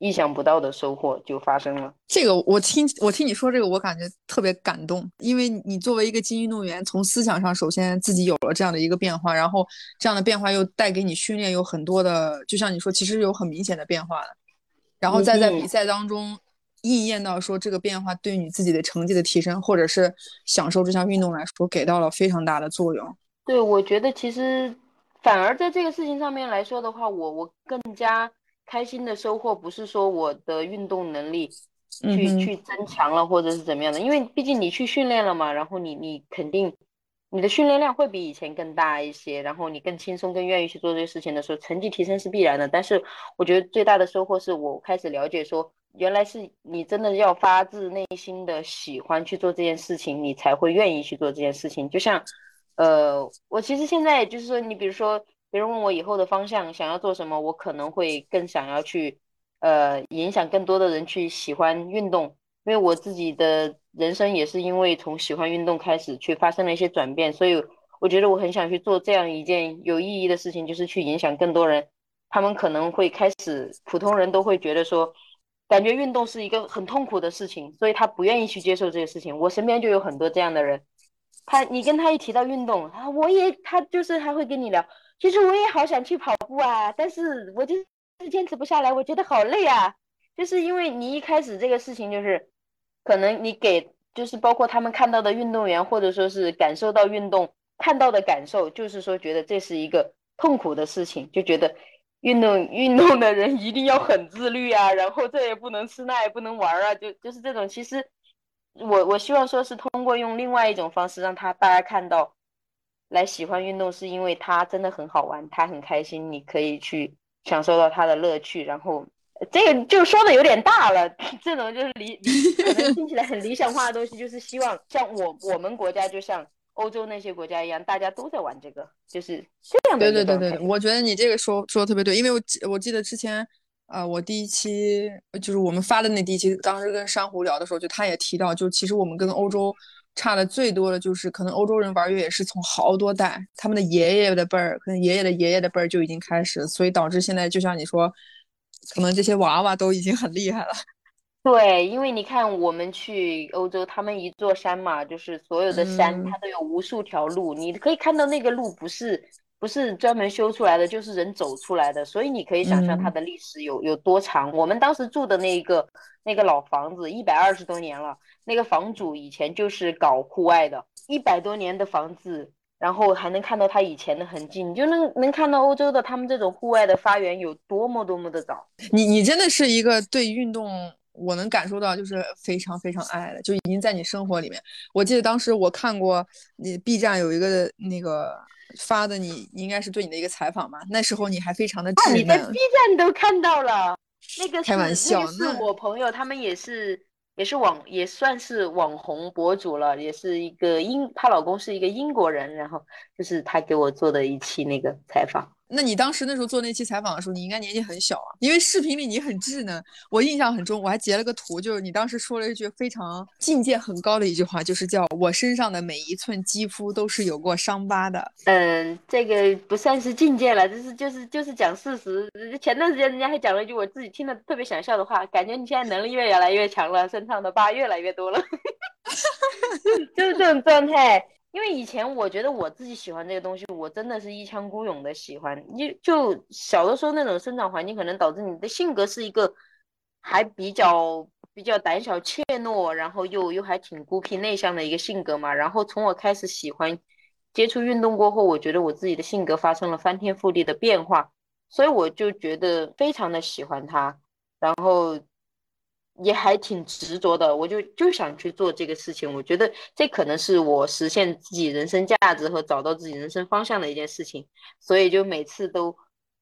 意想不到的收获就发生了。这个我听我听你说这个，我感觉特别感动，因为你作为一个精英运动员，从思想上首先自己有了这样的一个变化，然后这样的变化又带给你训练有很多的，就像你说，其实有很明显的变化的，然后再在比赛当中。应验到说这个变化对你自己的成绩的提升，或者是享受这项运动来说，给到了非常大的作用。对，我觉得其实反而在这个事情上面来说的话，我我更加开心的收获不是说我的运动能力去去增强了，或者是怎么样的，因为毕竟你去训练了嘛，然后你你肯定你的训练量会比以前更大一些，然后你更轻松、更愿意去做这些事情的时候，成绩提升是必然的。但是我觉得最大的收获是我开始了解说。原来是你真的要发自内心的喜欢去做这件事情，你才会愿意去做这件事情。就像，呃，我其实现在就是说，你比如说，别人问我以后的方向想要做什么，我可能会更想要去，呃，影响更多的人去喜欢运动，因为我自己的人生也是因为从喜欢运动开始去发生了一些转变，所以我觉得我很想去做这样一件有意义的事情，就是去影响更多人。他们可能会开始，普通人都会觉得说。感觉运动是一个很痛苦的事情，所以他不愿意去接受这个事情。我身边就有很多这样的人，他你跟他一提到运动啊，我也他就是还会跟你聊。其实我也好想去跑步啊，但是我就是坚持不下来，我觉得好累啊。就是因为你一开始这个事情就是，可能你给就是包括他们看到的运动员或者说是感受到运动看到的感受，就是说觉得这是一个痛苦的事情，就觉得。运动运动的人一定要很自律啊，然后这也不能吃，那也不能玩啊，就就是这种。其实我我希望说是通过用另外一种方式让他大家看到，来喜欢运动是因为它真的很好玩，它很开心，你可以去享受到它的乐趣。然后这个就说的有点大了，[laughs] 这种就是理可能听起来很理想化的东西，就是希望像我我们国家就像。欧洲那些国家一样，大家都在玩这个，就是这样的。对对对对，我觉得你这个说说的特别对，因为我记我记得之前，呃，我第一期就是我们发的那第一期，当时跟珊瑚聊的时候，就他也提到，就其实我们跟欧洲差的最多的就是，可能欧洲人玩越野是从好多代，他们的爷爷的辈儿，可能爷爷的爷爷的辈儿就已经开始，所以导致现在就像你说，可能这些娃娃都已经很厉害了。[laughs] 对，因为你看，我们去欧洲，他们一座山嘛，就是所有的山，它都有无数条路，你可以看到那个路不是不是专门修出来的，就是人走出来的，所以你可以想象它的历史有有多长。我们当时住的那个那个老房子，一百二十多年了，那个房主以前就是搞户外的，一百多年的房子，然后还能看到他以前的痕迹，你就能能看到欧洲的他们这种户外的发源有多么多么的早。你你真的是一个对运动。我能感受到，就是非常非常爱的，就已经在你生活里面。我记得当时我看过你 B 站有一个那个发的，你应该是对你的一个采访嘛。那时候你还非常的稚嫩。你在 B 站都看到了，那个开玩笑，那是我朋友，他们也是也是网也算是网红博主了，也是一个英，她老公是一个英国人，然后就是她给我做的一期那个采访。那你当时那时候做那期采访的时候，你应该年纪很小啊，因为视频里你很稚嫩，我印象很重，我还截了个图，就是你当时说了一句非常境界很高的一句话，就是叫我身上的每一寸肌肤都是有过伤疤的。嗯，这个不算是境界了，就是就是就是讲事实。前段时间人家还讲了一句我自己听了特别想笑的话，感觉你现在能力越来越强了，身上的疤越来越多了，[laughs] [laughs] 就是这种状态。因为以前我觉得我自己喜欢这个东西，我真的是一腔孤勇的喜欢。就就小的时候那种生长环境，可能导致你的性格是一个还比较比较胆小怯懦，然后又又还挺孤僻内向的一个性格嘛。然后从我开始喜欢接触运动过后，我觉得我自己的性格发生了翻天覆地的变化，所以我就觉得非常的喜欢它，然后。也还挺执着的，我就就想去做这个事情。我觉得这可能是我实现自己人生价值和找到自己人生方向的一件事情。所以就每次都，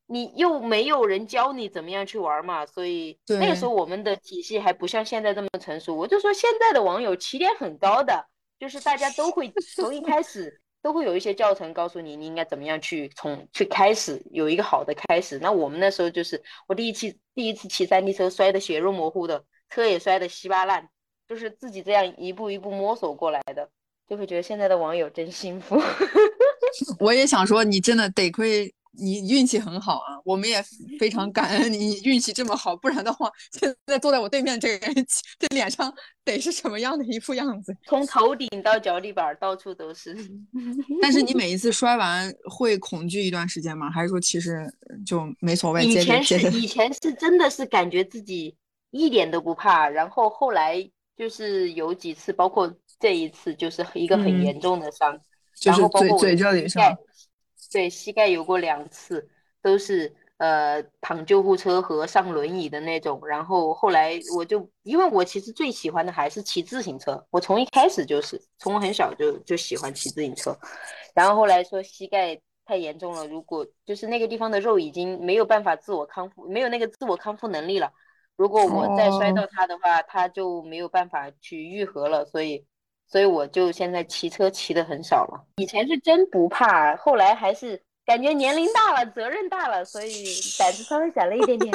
你又没有人教你怎么样去玩嘛，所以那个时候我们的体系还不像现在这么成熟。我就说现在的网友起点很高的，就是大家都会从一开始都会有一些教程告诉你你应该怎么样去从去开始有一个好的开始。那我们那时候就是我第一期第一次骑山地车摔得血肉模糊的。车也摔得稀巴烂，就是自己这样一步一步摸索过来的，就会觉得现在的网友真幸福。[laughs] 我也想说，你真的得亏你运气很好啊，我们也非常感恩你运气这么好，不然的话，现在坐在我对面这个人，[laughs] 这脸上得是什么样的一副样子？从头顶到脚底板到处都是。[laughs] 但是你每一次摔完会恐惧一段时间吗？还是说其实就没所谓？以前是以前是真的是感觉自己。一点都不怕，然后后来就是有几次，包括这一次，就是一个很严重的伤，然后包括嘴这里伤，对，膝盖有过两次，都是呃躺救护车和上轮椅的那种。然后后来我就，因为我其实最喜欢的还是骑自行车，我从一开始就是从我很小就就喜欢骑自行车，然后后来说膝盖太严重了，如果就是那个地方的肉已经没有办法自我康复，没有那个自我康复能力了。如果我再摔到它的话，它就没有办法去愈合了，所以，所以我就现在骑车骑的很少了。以前是真不怕，后来还是。感觉年龄大了，责任大了，所以胆子稍微小了一点点。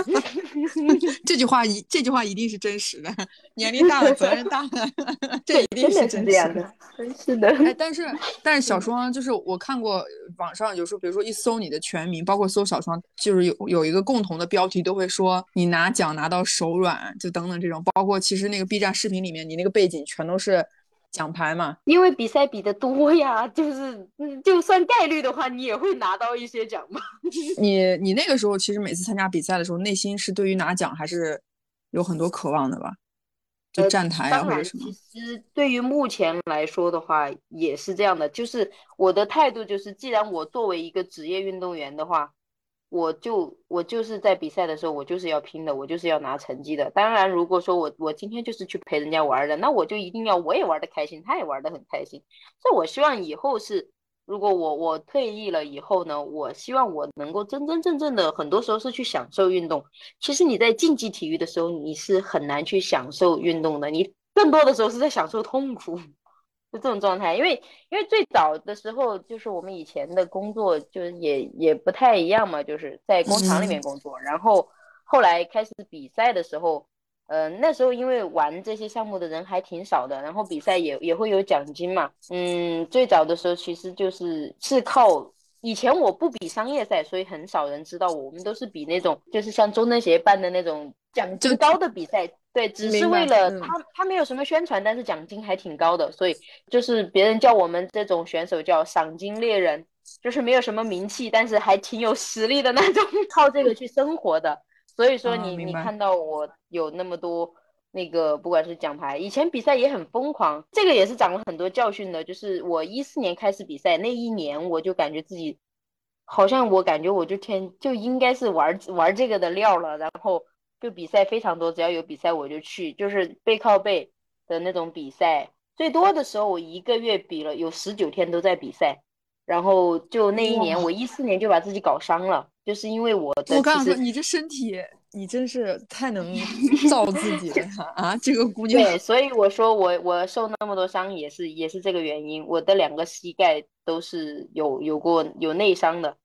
[laughs] 这句话一这句话一定是真实的。年龄大了，责任大了，[laughs] 这一定是真实的。真是的。哎，但是 [laughs] 但是小双就是我看过网上有时候，比如说一搜你的全名，包括搜小双，就是有有一个共同的标题，都会说你拿奖拿到手软，就等等这种。包括其实那个 B 站视频里面，你那个背景全都是。奖牌嘛，因为比赛比的多呀，就是就算概率的话，你也会拿到一些奖嘛。[laughs] 你你那个时候其实每次参加比赛的时候，内心是对于拿奖还是有很多渴望的吧？就站台啊或者什么。其实对于目前来说的话，也是这样的，就是我的态度就是，既然我作为一个职业运动员的话。我就我就是在比赛的时候，我就是要拼的，我就是要拿成绩的。当然，如果说我我今天就是去陪人家玩的，那我就一定要我也玩的开心，他也玩的很开心。所以，我希望以后是，如果我我退役了以后呢，我希望我能够真真正正的，很多时候是去享受运动。其实你在竞技体育的时候，你是很难去享受运动的，你更多的时候是在享受痛苦。就这种状态，因为因为最早的时候，就是我们以前的工作，就是也也不太一样嘛，就是在工厂里面工作。然后后来开始比赛的时候，嗯，那时候因为玩这些项目的人还挺少的，然后比赛也也会有奖金嘛。嗯，最早的时候其实就是是靠以前我不比商业赛，所以很少人知道我我们都是比那种就是像中登协办的那种奖金高的比赛。对，只是为了他，他没有什么宣传，但是奖金还挺高的，所以就是别人叫我们这种选手叫赏金猎人，就是没有什么名气，但是还挺有实力的那种，[laughs] 靠这个去生活的。所以说你你看到我有那么多那个不管是奖牌，以前比赛也很疯狂，这个也是长了很多教训的。就是我一四年开始比赛那一年，我就感觉自己好像我感觉我就天就应该是玩玩这个的料了，然后。就比赛非常多，只要有比赛我就去，就是背靠背的那种比赛。最多的时候我一个月比了有十九天都在比赛，然后就那一年我一四年就把自己搞伤了，就是因为我的。我告诉你，你这身体，你真是太能 [laughs] 造自己了啊！这个姑娘。对，所以我说我我受那么多伤也是也是这个原因，我的两个膝盖都是有有过有内伤的，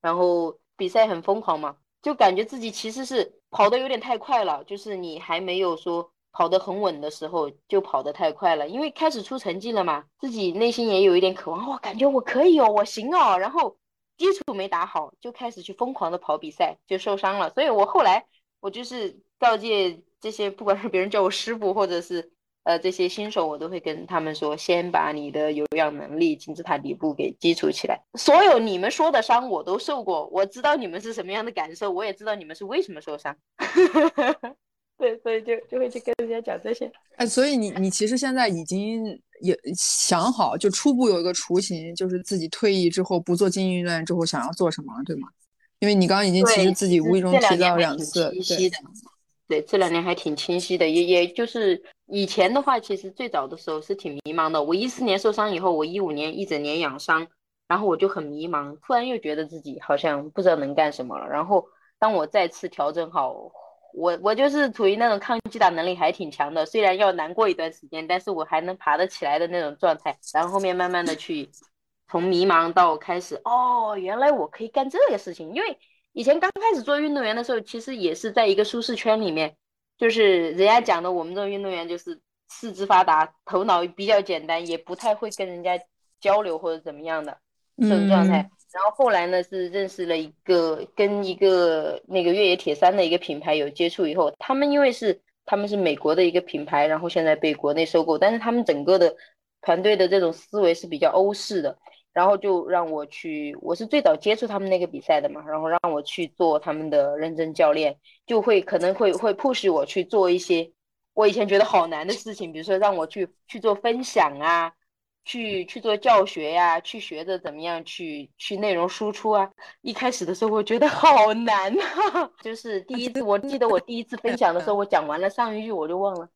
然后比赛很疯狂嘛，就感觉自己其实是。跑的有点太快了，就是你还没有说跑得很稳的时候就跑得太快了，因为开始出成绩了嘛，自己内心也有一点渴望，哇，感觉我可以哦，我行哦，然后基础没打好，就开始去疯狂的跑比赛，就受伤了。所以我后来我就是告诫这些，不管是别人叫我师傅，或者是呃这些新手，我都会跟他们说，先把你的有氧能力、金字塔底部给基础起来。所有你们说的伤我都受过，我知道你们是什么样的感受，我也知道你们是为什么受伤。[laughs] 对，所以就就会去跟人家讲这些。哎，所以你你其实现在已经也想好，就初步有一个雏形，就是自己退役之后不做精英训练之后想要做什么，对吗？因为你刚刚已经其实自己无意中提到两次，对。对，这两年还挺清晰的，也也就是以前的话，其实最早的时候是挺迷茫的。我一四年受伤以后，我一五年一整年养伤，然后我就很迷茫，突然又觉得自己好像不知道能干什么了。然后当我再次调整好。我我就是处于那种抗击打能力还挺强的，虽然要难过一段时间，但是我还能爬得起来的那种状态。然后后面慢慢的去从迷茫到开始，哦，原来我可以干这个事情。因为以前刚开始做运动员的时候，其实也是在一个舒适圈里面，就是人家讲的我们这种运动员就是四肢发达，头脑比较简单，也不太会跟人家交流或者怎么样的这种状态。然后后来呢，是认识了一个跟一个那个越野铁三的一个品牌有接触以后，他们因为是他们是美国的一个品牌，然后现在被国内收购，但是他们整个的团队的这种思维是比较欧式的，然后就让我去，我是最早接触他们那个比赛的嘛，然后让我去做他们的认证教练，就会可能会会 push 我去做一些我以前觉得好难的事情，比如说让我去去做分享啊。去去做教学呀，去学着怎么样去去内容输出啊。一开始的时候我觉得好难啊，就是第一次，我记得我第一次分享的时候，我讲完了上一句我就忘了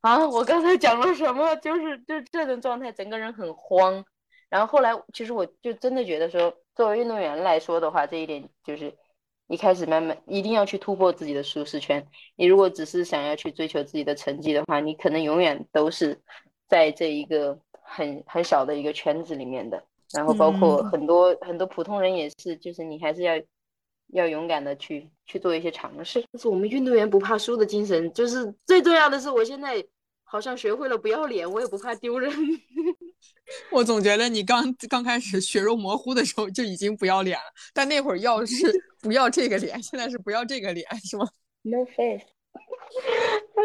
啊，我刚才讲了什么？就是就这种状态，整个人很慌。然后后来其实我就真的觉得说，作为运动员来说的话，这一点就是一开始慢慢一定要去突破自己的舒适圈。你如果只是想要去追求自己的成绩的话，你可能永远都是在这一个。很很小的一个圈子里面的，然后包括很多很多普通人也是，就是你还是要要勇敢的去去做一些尝试。就是我们运动员不怕输的精神，就是最重要的是，我现在好像学会了不要脸，我也不怕丢人。[laughs] 我总觉得你刚刚开始血肉模糊的时候就已经不要脸了，但那会儿要是 [laughs] 不要这个脸，现在是不要这个脸，是吗？No face。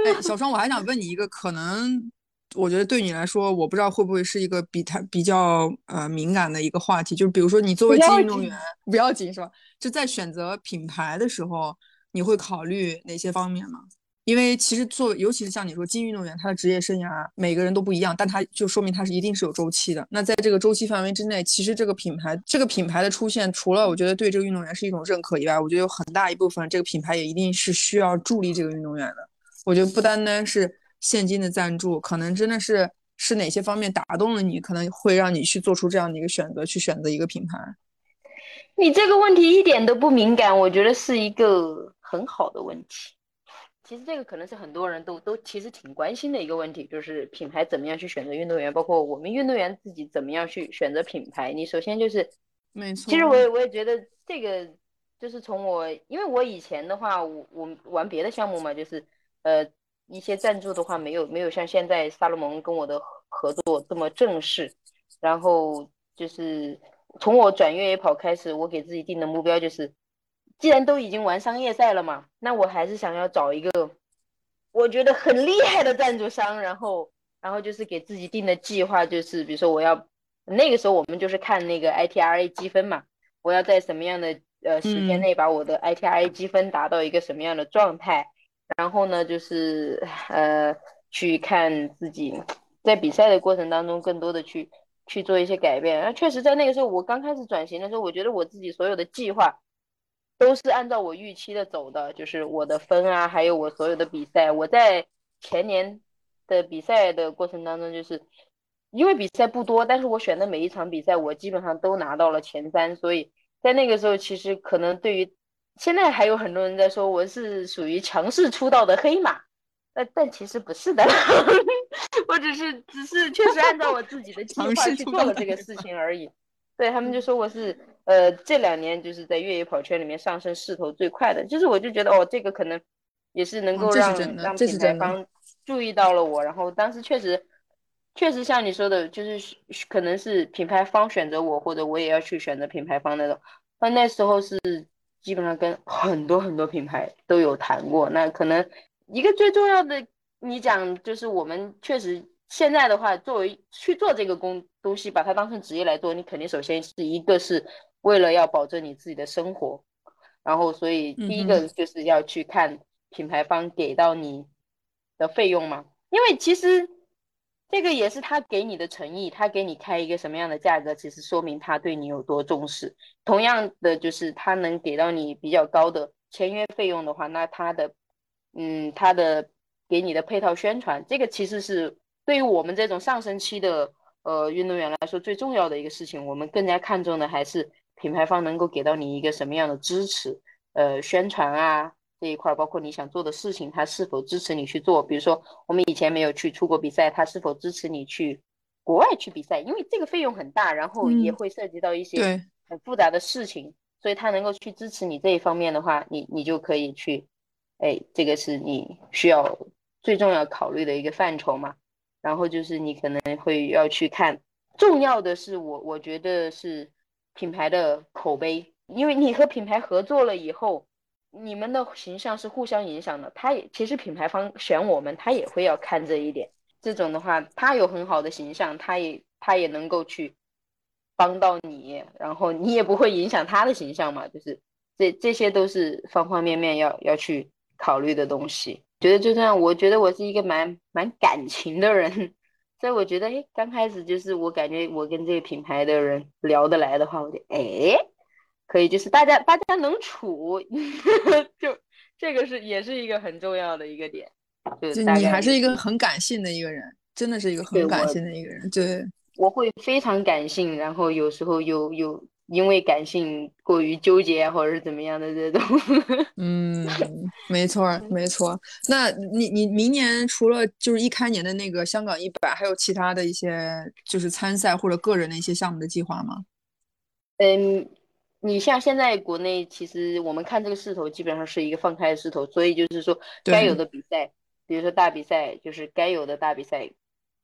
哎，小双，我还想问你一个可能。我觉得对你来说，我不知道会不会是一个比他比较呃敏感的一个话题，就是比如说你作为运动员，不要紧是吧？就在选择品牌的时候，你会考虑哪些方面吗？因为其实做，尤其是像你说精英运动员，他的职业生涯每个人都不一样，但他就说明他是一定是有周期的。那在这个周期范围之内，其实这个品牌这个品牌的出现，除了我觉得对这个运动员是一种认可以外，我觉得有很大一部分这个品牌也一定是需要助力这个运动员的。我觉得不单单是。现金的赞助可能真的是是哪些方面打动了你，可能会让你去做出这样的一个选择，去选择一个品牌。你这个问题一点都不敏感，我觉得是一个很好的问题。其实这个可能是很多人都都其实挺关心的一个问题，就是品牌怎么样去选择运动员，包括我们运动员自己怎么样去选择品牌。你首先就是，没错。其实我也我也觉得这个就是从我，因为我以前的话，我我玩别的项目嘛，就是呃。一些赞助的话，没有没有像现在萨洛蒙跟我的合作这么正式。然后就是从我转越野跑开始，我给自己定的目标就是，既然都已经玩商业赛了嘛，那我还是想要找一个我觉得很厉害的赞助商。然后，然后就是给自己定的计划就是，比如说我要那个时候我们就是看那个 ITRA 积分嘛，我要在什么样的呃时间内把我的 ITRA 积分达到一个什么样的状态。然后呢，就是呃，去看自己在比赛的过程当中，更多的去去做一些改变。那确实，在那个时候，我刚开始转型的时候，我觉得我自己所有的计划都是按照我预期的走的，就是我的分啊，还有我所有的比赛。我在前年的比赛的过程当中，就是因为比赛不多，但是我选的每一场比赛，我基本上都拿到了前三。所以在那个时候，其实可能对于现在还有很多人在说我是属于强势出道的黑马，但但其实不是的，[laughs] 我只是只是确实按照我自己的计划去做了这个事情而已。对他们就说我是呃这两年就是在越野跑圈里面上升势头最快的，就是我就觉得哦这个可能也是能够让让品牌方注意到了我，然后当时确实确实像你说的，就是可能是品牌方选择我，或者我也要去选择品牌方那种，但那时候是。基本上跟很多很多品牌都有谈过，那可能一个最重要的你讲就是我们确实现在的话，作为去做这个工东西，把它当成职业来做，你肯定首先是一个是为了要保证你自己的生活，然后所以第一个就是要去看品牌方给到你的费用嘛，因为其实这个也是他给你的诚意，他给你开一个什么样的价格，其实说明他对你有多重视。同样的，就是他能给到你比较高的签约费用的话，那他的嗯他的。给你的配套宣传，这个其实是对于我们这种上升期的呃运动员来说最重要的一个事情。我们更加看重的还是品牌方能够给到你一个什么样的支持，呃，宣传啊这一块，包括你想做的事情，他是否支持你去做。比如说我们以前没有去出国比赛，他是否支持你去国外去比赛？因为这个费用很大，然后也会涉及到一些很复杂的事情，所以他能够去支持你这一方面的话，你你就可以去，哎，这个是你需要。最重要考虑的一个范畴嘛，然后就是你可能会要去看，重要的是我我觉得是品牌的口碑，因为你和品牌合作了以后，你们的形象是互相影响的。他也其实品牌方选我们，他也会要看这一点。这种的话，他有很好的形象，他也他也能够去帮到你，然后你也不会影响他的形象嘛。就是这这些都是方方面面要要去考虑的东西。觉得就这样，我觉得我是一个蛮蛮感情的人，所以我觉得，哎，刚开始就是我感觉我跟这个品牌的人聊得来的话，我就哎，可以，就是大家大家能处，[laughs] 就这个是也是一个很重要的一个点。就你还是一个很感性的一个人，真的是一个很感性的一个人。对，我会非常感性，然后有时候又又。因为感性过于纠结，或者是怎么样的这种，[laughs] 嗯，没错，没错。那你你明年除了就是一开年的那个香港一百，还有其他的一些就是参赛或者个人的一些项目的计划吗？嗯，你像现在国内其实我们看这个势头，基本上是一个放开的势头，所以就是说该有的比赛，比如说大比赛，就是该有的大比赛。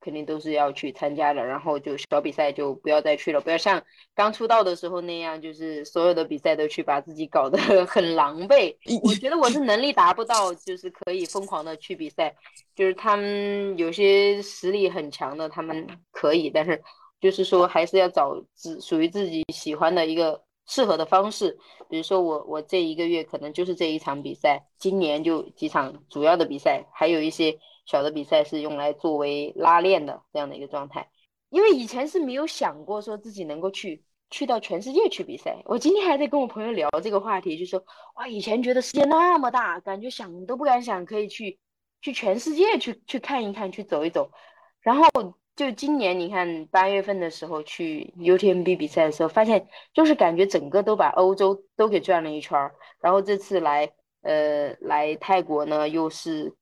肯定都是要去参加的，然后就小比赛就不要再去了，不要像刚出道的时候那样，就是所有的比赛都去把自己搞得 [laughs] 很狼狈。我觉得我是能力达不到，就是可以疯狂的去比赛。就是他们有些实力很强的，他们可以，但是就是说还是要找自属于自己喜欢的一个适合的方式。比如说我我这一个月可能就是这一场比赛，今年就几场主要的比赛，还有一些。小的比赛是用来作为拉练的这样的一个状态，因为以前是没有想过说自己能够去去到全世界去比赛。我今天还在跟我朋友聊这个话题，就说哇，以前觉得世界那么大，感觉想都不敢想可以去去全世界去去看一看，去走一走。然后就今年你看八月份的时候去 UTMB 比赛的时候，发现就是感觉整个都把欧洲都给转了一圈儿。然后这次来呃来泰国呢，又是。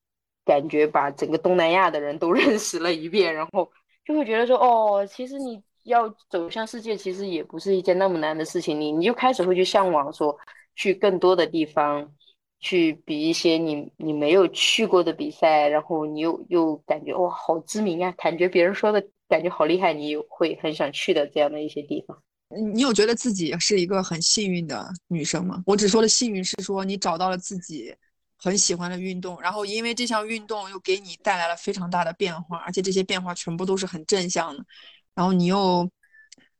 感觉把整个东南亚的人都 [laughs] 认识了一遍，然后就会觉得说，哦，其实你要走向世界，其实也不是一件那么难的事情。你你就开始会去向往说，去更多的地方，去比一些你你没有去过的比赛，然后你又又感觉哇，好知名啊，感觉别人说的感觉好厉害，你会很想去的这样的一些地方。你有觉得自己是一个很幸运的女生吗？我只说的幸运是说你找到了自己。很喜欢的运动，然后因为这项运动又给你带来了非常大的变化，而且这些变化全部都是很正向的，然后你又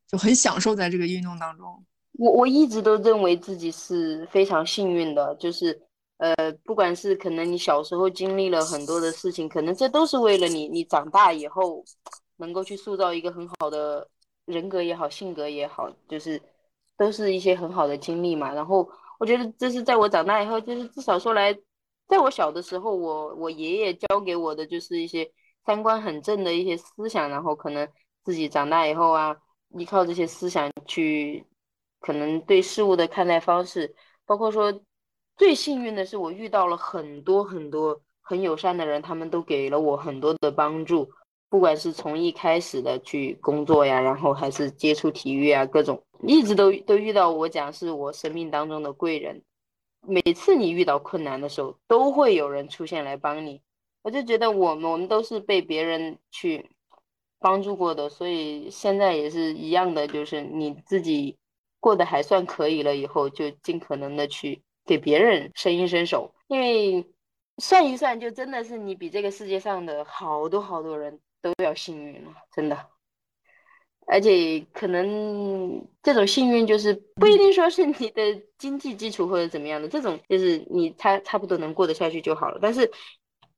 就很享受在这个运动当中。我我一直都认为自己是非常幸运的，就是呃，不管是可能你小时候经历了很多的事情，可能这都是为了你，你长大以后能够去塑造一个很好的人格也好，性格也好，就是都是一些很好的经历嘛。然后我觉得这是在我长大以后，就是至少说来。在我小的时候，我我爷爷教给我的就是一些三观很正的一些思想，然后可能自己长大以后啊，依靠这些思想去，可能对事物的看待方式，包括说最幸运的是我遇到了很多很多很友善的人，他们都给了我很多的帮助，不管是从一开始的去工作呀，然后还是接触体育啊，各种一直都都遇到我讲是我生命当中的贵人。每次你遇到困难的时候，都会有人出现来帮你。我就觉得我们我们都是被别人去帮助过的，所以现在也是一样的，就是你自己过得还算可以了，以后就尽可能的去给别人伸一伸手。因为算一算，就真的是你比这个世界上的好多好多人都要幸运了，真的。而且可能这种幸运就是不一定说是你的经济基础或者怎么样的，这种就是你差差不多能过得下去就好了。但是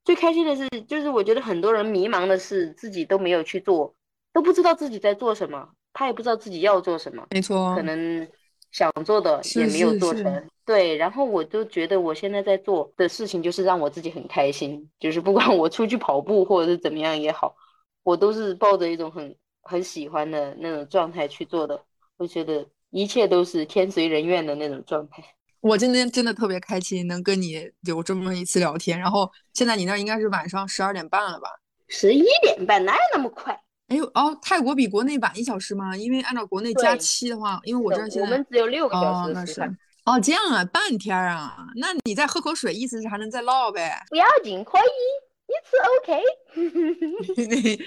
最开心的是，就是我觉得很多人迷茫的是自己都没有去做，都不知道自己在做什么，他也不知道自己要做什么，没错，可能想做的也没有做成。对，然后我就觉得我现在在做的事情就是让我自己很开心，就是不管我出去跑步或者是怎么样也好，我都是抱着一种很。很喜欢的那种状态去做的，我觉得一切都是天随人愿的那种状态。我今天真的特别开心，能跟你有这么一次聊天。然后现在你那应该是晚上十二点半了吧？十一点半哪有那么快？哎呦哦，泰国比国内晚一小时吗？因为按照国内加七的话，因为我这现在我们只有六个小时。哦，这样啊，半天啊。那你再喝口水，意思是还能再唠呗？不要紧，可以，[laughs] 一次 OK。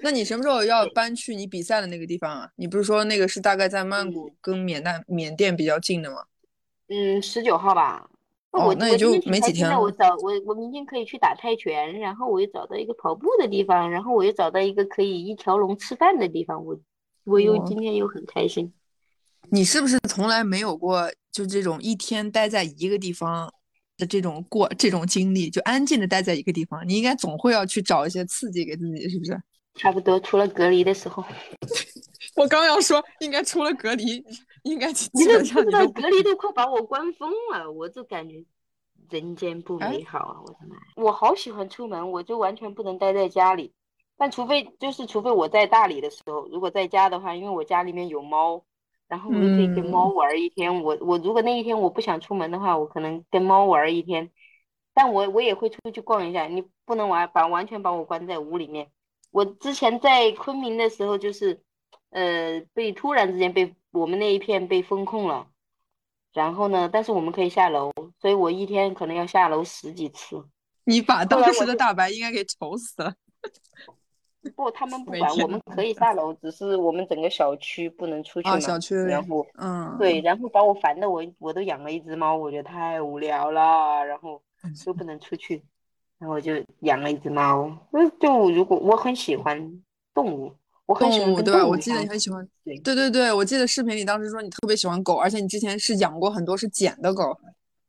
那你什么时候要搬去你比赛的那个地方啊？你不是说那个是大概在曼谷跟缅甸缅甸比较近的吗？嗯，十九号吧。哦，那也就没几天了。我找我我明天可以去打泰拳，然后我又找到一个跑步的地方，然后我又找到一个可以一条龙吃饭的地方。我我又今天又很开心。你是不是从来没有过就这种一天待在一个地方的这种过这种经历？就安静的待在一个地方，你应该总会要去找一些刺激给自己，是不是？差不多，除了隔离的时候，[laughs] 我刚要说，应该除了隔离，应该基本上你隔离都快把我关疯了，我就感觉人间不美好啊！我的妈，我好喜欢出门，我就完全不能待在家里。但除非就是除非我在大理的时候，如果在家的话，因为我家里面有猫，然后我就可以跟猫玩一天。我我如果那一天我不想出门的话，我可能跟猫玩一天。但我我也会出去逛一下，你不能玩把完全把我关在屋里面。我之前在昆明的时候，就是，呃，被突然之间被我们那一片被封控了，然后呢，但是我们可以下楼，所以我一天可能要下楼十几次。你把当时的大白应该给愁死了。[laughs] 不，他们 [laughs] 不管，我们可以下楼，只是我们整个小区不能出去嘛。小区。然后，嗯，对，然后把我烦的，我我都养了一只猫，我觉得太无聊了，然后又不能出去。然后我就养了一只猫，就如果我很喜欢动物，我很喜欢动物对吧？我记得你很喜欢，对对对，我记得视频里当时说你特别喜欢狗，而且你之前是养过很多是捡的狗，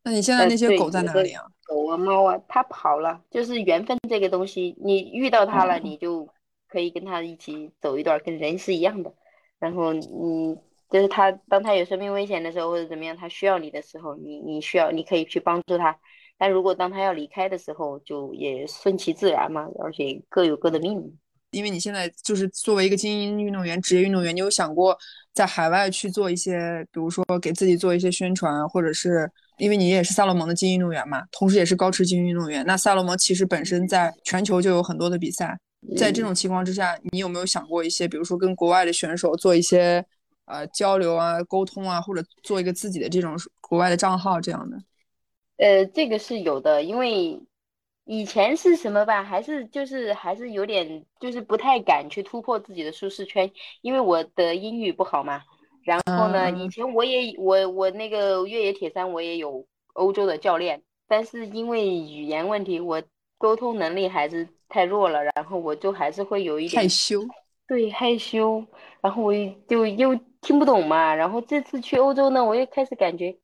那你现在那些狗在哪里啊？狗啊猫啊，它跑了，就是缘分这个东西，你遇到它了，你就可以跟它一起走一段，跟人是一样的。然后你就是它，当它有生命危险的时候或者怎么样，它需要你的时候，你你需要你可以去帮助它。但如果当它要离开的时候，就也顺其自然嘛，而且各有各的命。因为你现在就是作为一个精英运动员、职业运动员，你有想过在海外去做一些，比如说给自己做一些宣传，或者是因为你也是萨洛蒙的精英运动员嘛，同时也是高驰精英运动员。那萨洛蒙其实本身在全球就有很多的比赛，在这种情况之下，你有没有想过一些，比如说跟国外的选手做一些呃交流啊、沟通啊，或者做一个自己的这种国外的账号这样的？呃，这个是有的，因为以前是什么吧，还是就是还是有点就是不太敢去突破自己的舒适圈，因为我的英语不好嘛。然后呢，以前我也我我那个越野铁三我也有欧洲的教练，但是因为语言问题，我沟通能力还是太弱了，然后我就还是会有一点害羞，对害羞，然后我就又听不懂嘛。然后这次去欧洲呢，我又开始感觉。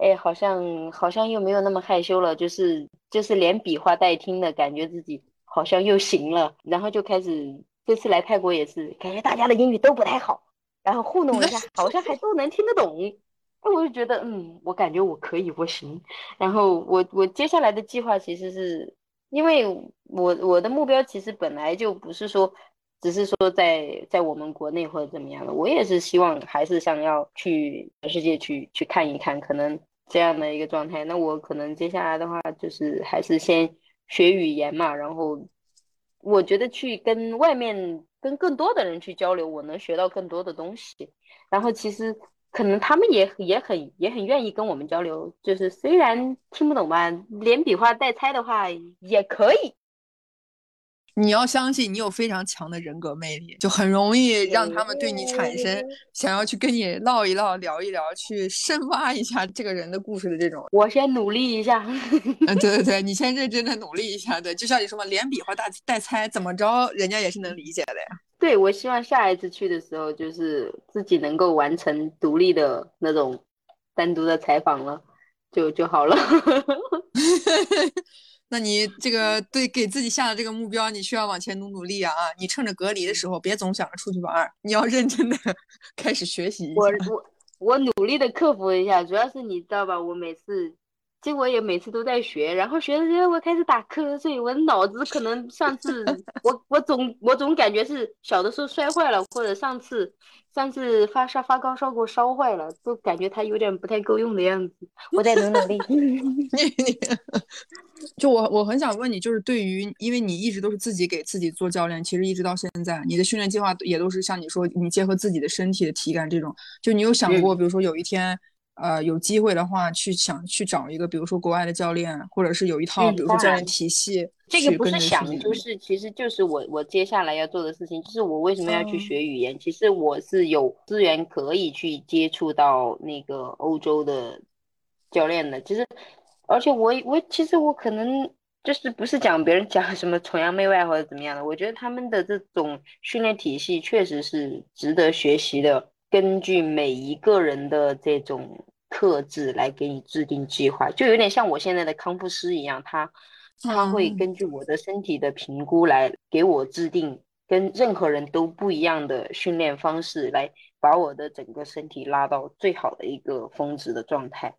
哎，好像好像又没有那么害羞了，就是就是连比划带听的感觉，自己好像又行了。然后就开始这次来泰国也是，感觉大家的英语都不太好，然后糊弄一下，好像还都能听得懂。那我就觉得，嗯，我感觉我可以，我行。然后我我接下来的计划其实是，因为我我的目标其实本来就不是说，只是说在在我们国内或者怎么样的，我也是希望还是想要去全世界去去看一看，可能。这样的一个状态，那我可能接下来的话就是还是先学语言嘛，然后我觉得去跟外面跟更多的人去交流，我能学到更多的东西。然后其实可能他们也也很也很愿意跟我们交流，就是虽然听不懂吧，连比划带猜的话也可以。你要相信，你有非常强的人格魅力，就很容易让他们对你产生想要去跟你唠一唠、聊一聊，去深挖一下这个人的故事的这种。我先努力一下。嗯，[laughs] 对对对，你先认真的努力一下。对，就像你说嘛，连比划带带猜，怎么着，人家也是能理解的呀。对，我希望下一次去的时候，就是自己能够完成独立的那种单独的采访了，就就好了。[laughs] 那你这个对给自己下的这个目标，你需要往前努努力啊！啊，你趁着隔离的时候，别总想着出去玩，你要认真的 [laughs] 开始学习。[laughs] 我我我努力的克服一下，主要是你知道吧？我每次。结果也每次都在学，然后学着学着我开始打瞌睡，我的脑子可能上次 [laughs] 我我总我总感觉是小的时候摔坏了，或者上次上次发烧发高烧给我烧坏了，都感觉它有点不太够用的样子。我再努努力。[laughs] 就我我很想问你，就是对于因为你一直都是自己给自己做教练，其实一直到现在，你的训练计划也都是像你说，你结合自己的身体的体感这种，就你有想过，比如说有一天。呃，有机会的话，去想去找一个，比如说国外的教练，或者是有一套，比如说教练体系。这个不是想，就是其实就是我我接下来要做的事情，就是我为什么要去学语言？其实我是有资源可以去接触到那个欧洲的教练的。其实，而且我我其实我可能就是不是讲别人讲什么崇洋媚外或者怎么样的，我觉得他们的这种训练体系确实是值得学习的。根据每一个人的这种。特质来给你制定计划，就有点像我现在的康复师一样，他他会根据我的身体的评估来给我制定跟任何人都不一样的训练方式，来把我的整个身体拉到最好的一个峰值的状态。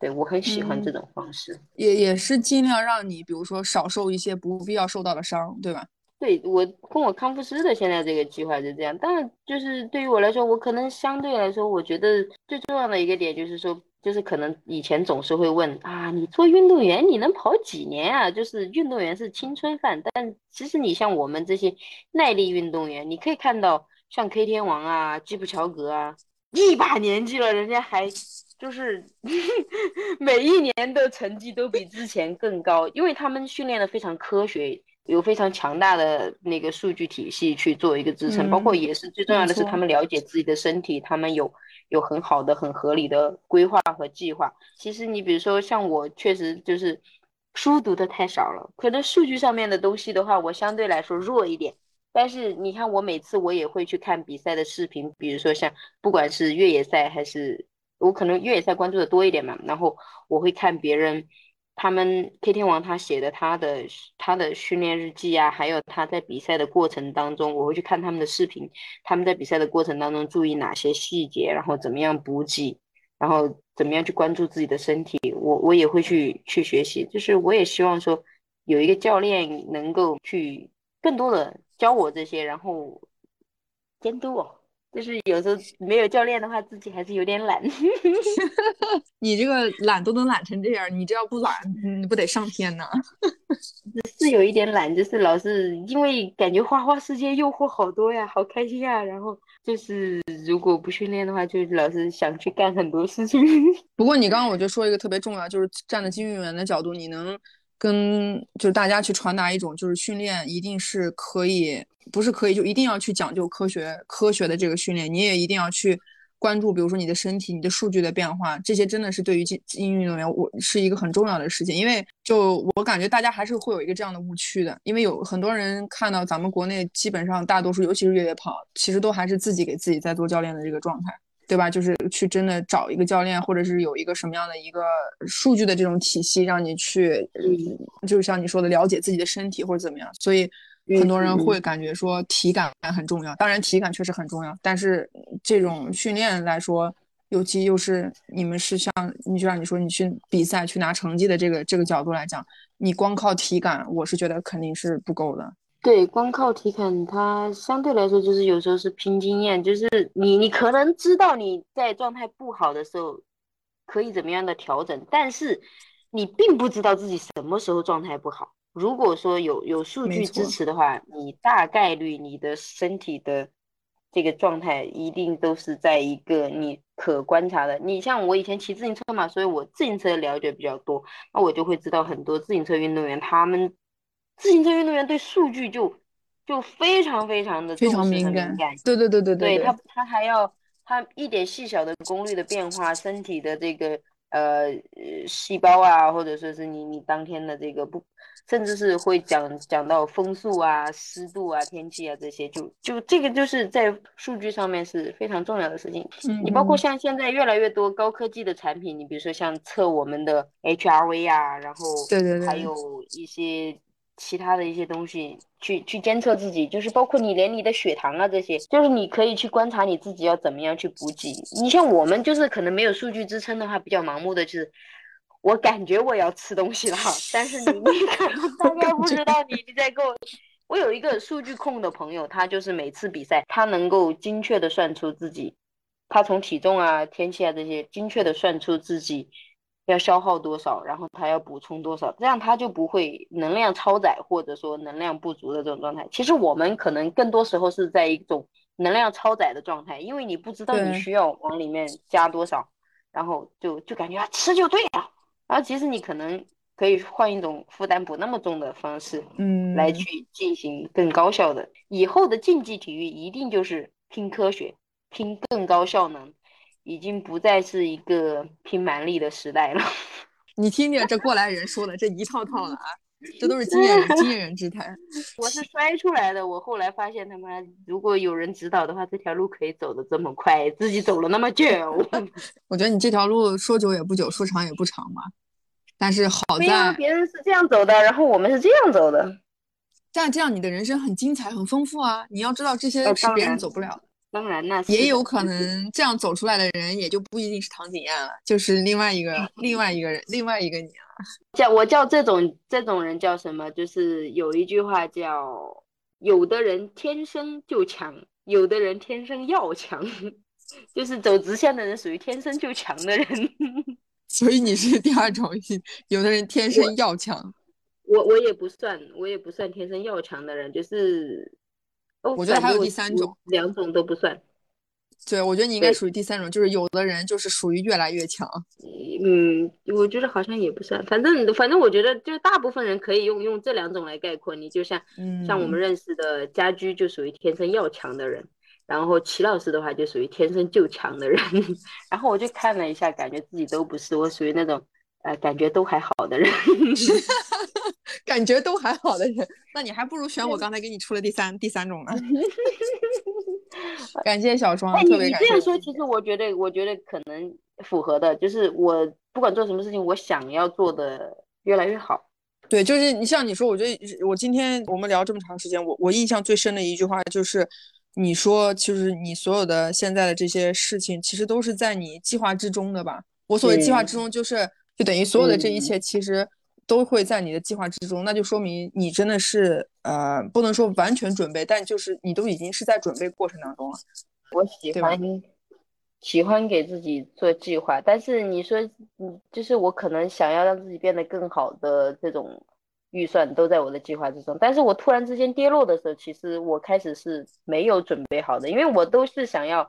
对我很喜欢这种方式，也也是尽量让你，比如说少受一些不必要受到的伤，对吧？对我跟我康复师的现在这个计划是这样，但是就是对于我来说，我可能相对来说，我觉得最重要的一个点就是说，就是可能以前总是会问啊，你做运动员你能跑几年啊？就是运动员是青春饭，但其实你像我们这些耐力运动员，你可以看到像 K 天王啊、基普乔格啊，一把年纪了，人家还就是 [laughs] 每一年的成绩都比之前更高，因为他们训练的非常科学。有非常强大的那个数据体系去做一个支撑，包括也是最重要的是他们了解自己的身体，他们有有很好的、很合理的规划和计划。其实你比如说像我，确实就是书读的太少了，可能数据上面的东西的话，我相对来说弱一点。但是你看，我每次我也会去看比赛的视频，比如说像不管是越野赛还是我可能越野赛关注的多一点嘛，然后我会看别人。他们 K 天王他写的他的他的训练日记啊，还有他在比赛的过程当中，我会去看他们的视频，他们在比赛的过程当中注意哪些细节，然后怎么样补给，然后怎么样去关注自己的身体，我我也会去去学习，就是我也希望说有一个教练能够去更多的教我这些，然后监督我。就是有时候没有教练的话，自己还是有点懒。[laughs] 你这个懒都能懒成这样，你这要不懒，你不得上天呢？[laughs] 是有一点懒，就是老是因为感觉花花世界诱惑好多呀，好开心啊。然后就是如果不训练的话，就老是想去干很多事情。[laughs] 不过你刚刚我就说一个特别重要，就是站在金运员的角度，你能跟就是大家去传达一种，就是训练一定是可以。不是可以就一定要去讲究科学科学的这个训练，你也一定要去关注，比如说你的身体、你的数据的变化，这些真的是对于精精英运动员我是一个很重要的事情。因为就我感觉大家还是会有一个这样的误区的，因为有很多人看到咱们国内基本上大多数，尤其是越野跑，其实都还是自己给自己在做教练的这个状态，对吧？就是去真的找一个教练，或者是有一个什么样的一个数据的这种体系，让你去，就是像你说的了解自己的身体或者怎么样，所以。很多人会感觉说体感很重要，当然体感确实很重要，但是这种训练来说，尤其又是你们是像你就像你说你去比赛去拿成绩的这个这个角度来讲，你光靠体感，我是觉得肯定是不够的。对，光靠体感，它相对来说就是有时候是拼经验，就是你你可能知道你在状态不好的时候可以怎么样的调整，但是你并不知道自己什么时候状态不好。如果说有有数据支持的话，你大概率你的身体的这个状态一定都是在一个你可观察的。你像我以前骑自行车嘛，所以我自行车了解比较多，那我就会知道很多自行车运动员他们自行车运动员对数据就就非常非常的非常敏感。感，对对对对对，他他还要他一点细小的功率的变化，身体的这个呃细胞啊，或者说是你你当天的这个不。甚至是会讲讲到风速啊、湿度啊、天气啊这些，就就这个就是在数据上面是非常重要的事情。你包括像现在越来越多高科技的产品，你比如说像测我们的 HRV 啊，然后对对对，还有一些其他的一些东西去去监测自己，就是包括你连你的血糖啊这些，就是你可以去观察你自己要怎么样去补给。你像我们就是可能没有数据支撑的话，比较盲目的就是。我感觉我要吃东西了，但是你你 [laughs] 可能大概不知道你你在跟我。我有一个数据控的朋友，他就是每次比赛，他能够精确的算出自己，他从体重啊、天气啊这些精确的算出自己要消耗多少，然后他要补充多少，这样他就不会能量超载或者说能量不足的这种状态。其实我们可能更多时候是在一种能量超载的状态，因为你不知道你需要往里面加多少，然后就就感觉吃就对了。然后其实你可能可以换一种负担不那么重的方式，嗯，来去进行更高效的。以后的竞技体育一定就是拼科学、拼更高效能，已经不再是一个拼蛮力的时代了。[laughs] 你听听这过来人说的这一套套的啊，这都是经验人经验人之谈。[laughs] 我是摔出来的，我后来发现他妈如果有人指导的话，这条路可以走的这么快，自己走了那么久。[laughs] 我觉得你这条路说久也不久，说长也不长嘛。但是好在别人是这样走的，然后我们是这样走的。但这样你的人生很精彩、很丰富啊！你要知道这些是别人走不了的。当然，那也有可能这样走出来的人，也就不一定是唐景艳了，就是另外一个、另外一个人、另外一个你了。[laughs] 叫我叫这种这种人叫什么？就是有一句话叫：有的人天生就强，有的人天生要强。[laughs] 就是走直线的人属于天生就强的人。[laughs] 所以你是第二种，有的人天生要强，我我也不算，我也不算天生要强的人，就是，我觉得还有第三种，两种都不算。对，我觉得你应该属于第三种，就是有的人就是属于越来越强。嗯，我觉得好像也不算，反正反正我觉得就大部分人可以用用这两种来概括。你就像像我们认识的家居就属于天生要强的人。然后齐老师的话就属于天生就强的人，[laughs] 然后我就看了一下，感觉自己都不是，我属于那种呃感觉都还好的人，[laughs] 感觉都还好的人，那你还不如选我刚才给你出了第三第三种呢。[laughs] 感谢小双，特别感谢。这样说，其实我觉得，我觉得可能符合的，就是我不管做什么事情，我想要做的越来越好。对，就是你像你说，我觉得我今天我们聊这么长时间，我我印象最深的一句话就是。你说，其实你所有的现在的这些事情，其实都是在你计划之中的吧？我所谓计划之中，就是就等于所有的这一切，其实都会在你的计划之中。那就说明你真的是呃，不能说完全准备，但就是你都已经是在准备过程当中了。我喜欢喜欢给自己做计划，但是你说，嗯，就是我可能想要让自己变得更好的这种。预算都在我的计划之中，但是我突然之间跌落的时候，其实我开始是没有准备好的，因为我都是想要，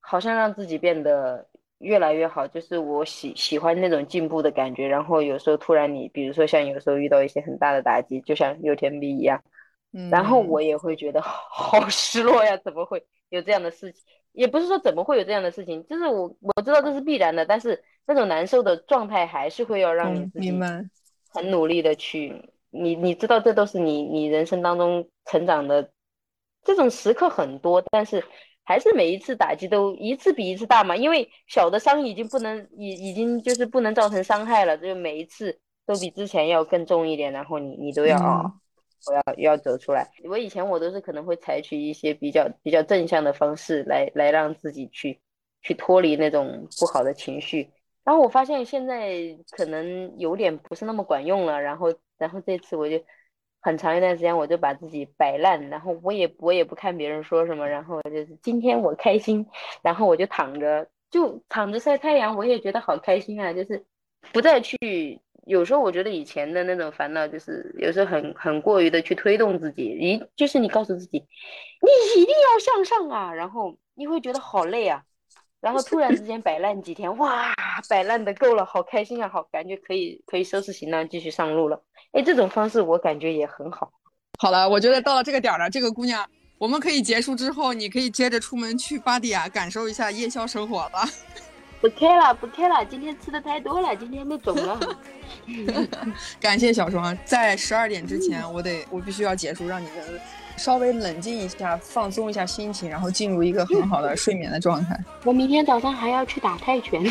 好像让自己变得越来越好，就是我喜喜欢那种进步的感觉。然后有时候突然你，比如说像有时候遇到一些很大的打击，就像有天 B 一样，然后我也会觉得 [laughs] 好失落呀，怎么会有这样的事情？也不是说怎么会有这样的事情，就是我我知道这是必然的，但是那种难受的状态还是会要让你自己。很努力的去，你你知道这都是你你人生当中成长的这种时刻很多，但是还是每一次打击都一次比一次大嘛，因为小的伤已经不能已已经就是不能造成伤害了，就每一次都比之前要更重一点，然后你你都要啊，我要要走出来。我以前我都是可能会采取一些比较比较正向的方式来来让自己去去脱离那种不好的情绪。然后我发现现在可能有点不是那么管用了，然后，然后这次我就很长一段时间我就把自己摆烂，然后我也我也不看别人说什么，然后就是今天我开心，然后我就躺着就躺着晒太阳，我也觉得好开心啊，就是不再去，有时候我觉得以前的那种烦恼就是有时候很很过于的去推动自己，一就是你告诉自己你一定要向上啊，然后你会觉得好累啊。然后突然之间摆烂几天，哇，摆烂的够了，好开心啊，好感觉可以可以收拾行囊继续上路了。哎，这种方式我感觉也很好。好了，我觉得到了这个点儿了，这个姑娘，我们可以结束之后，你可以接着出门去巴迪亚感受一下夜宵生活 [laughs] 了。不开了，不开了，今天吃的太多了，今天都肿了。[laughs] 感谢小双，在十二点之前，我得我必须要结束，让你们稍微冷静一下，放松一下心情，然后进入一个很好的 [laughs] 睡眠的状态。我明天早上还要去打泰拳。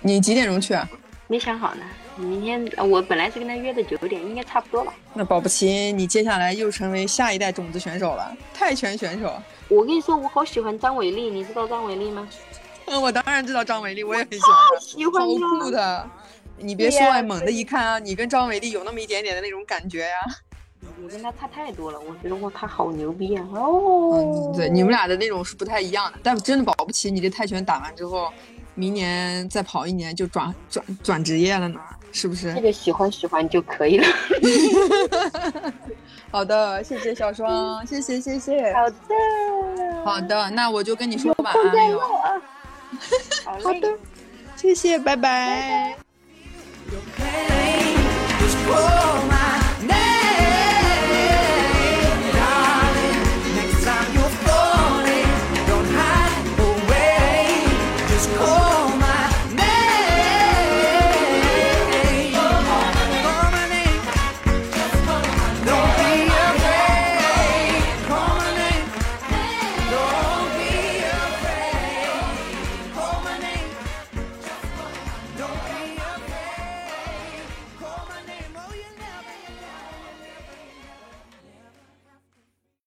你几点钟去啊？没想好呢。明天我本来是跟他约的九点，应该差不多吧。那保不齐你接下来又成为下一代种子选手了，泰拳选手。我跟你说，我好喜欢张伟丽，你知道张伟丽吗？嗯，我当然知道张伟丽，我也很喜欢，[laughs] 喜欢好酷的。你别说啊，猛的一看啊，你跟张伟丽有那么一点点的那种感觉呀。我跟他差太多了，我觉得哇，他好牛逼啊！哦，对，你们俩的那种是不太一样的，但真的保不齐你这泰拳打完之后，明年再跑一年就转转转职业了呢，是不是？这个喜欢喜欢就可以了。[laughs] 好的，谢谢小双，谢谢谢谢。好的，好的，那我就跟你说晚安了。[laughs] 好的，谢谢，拜拜。Just pull my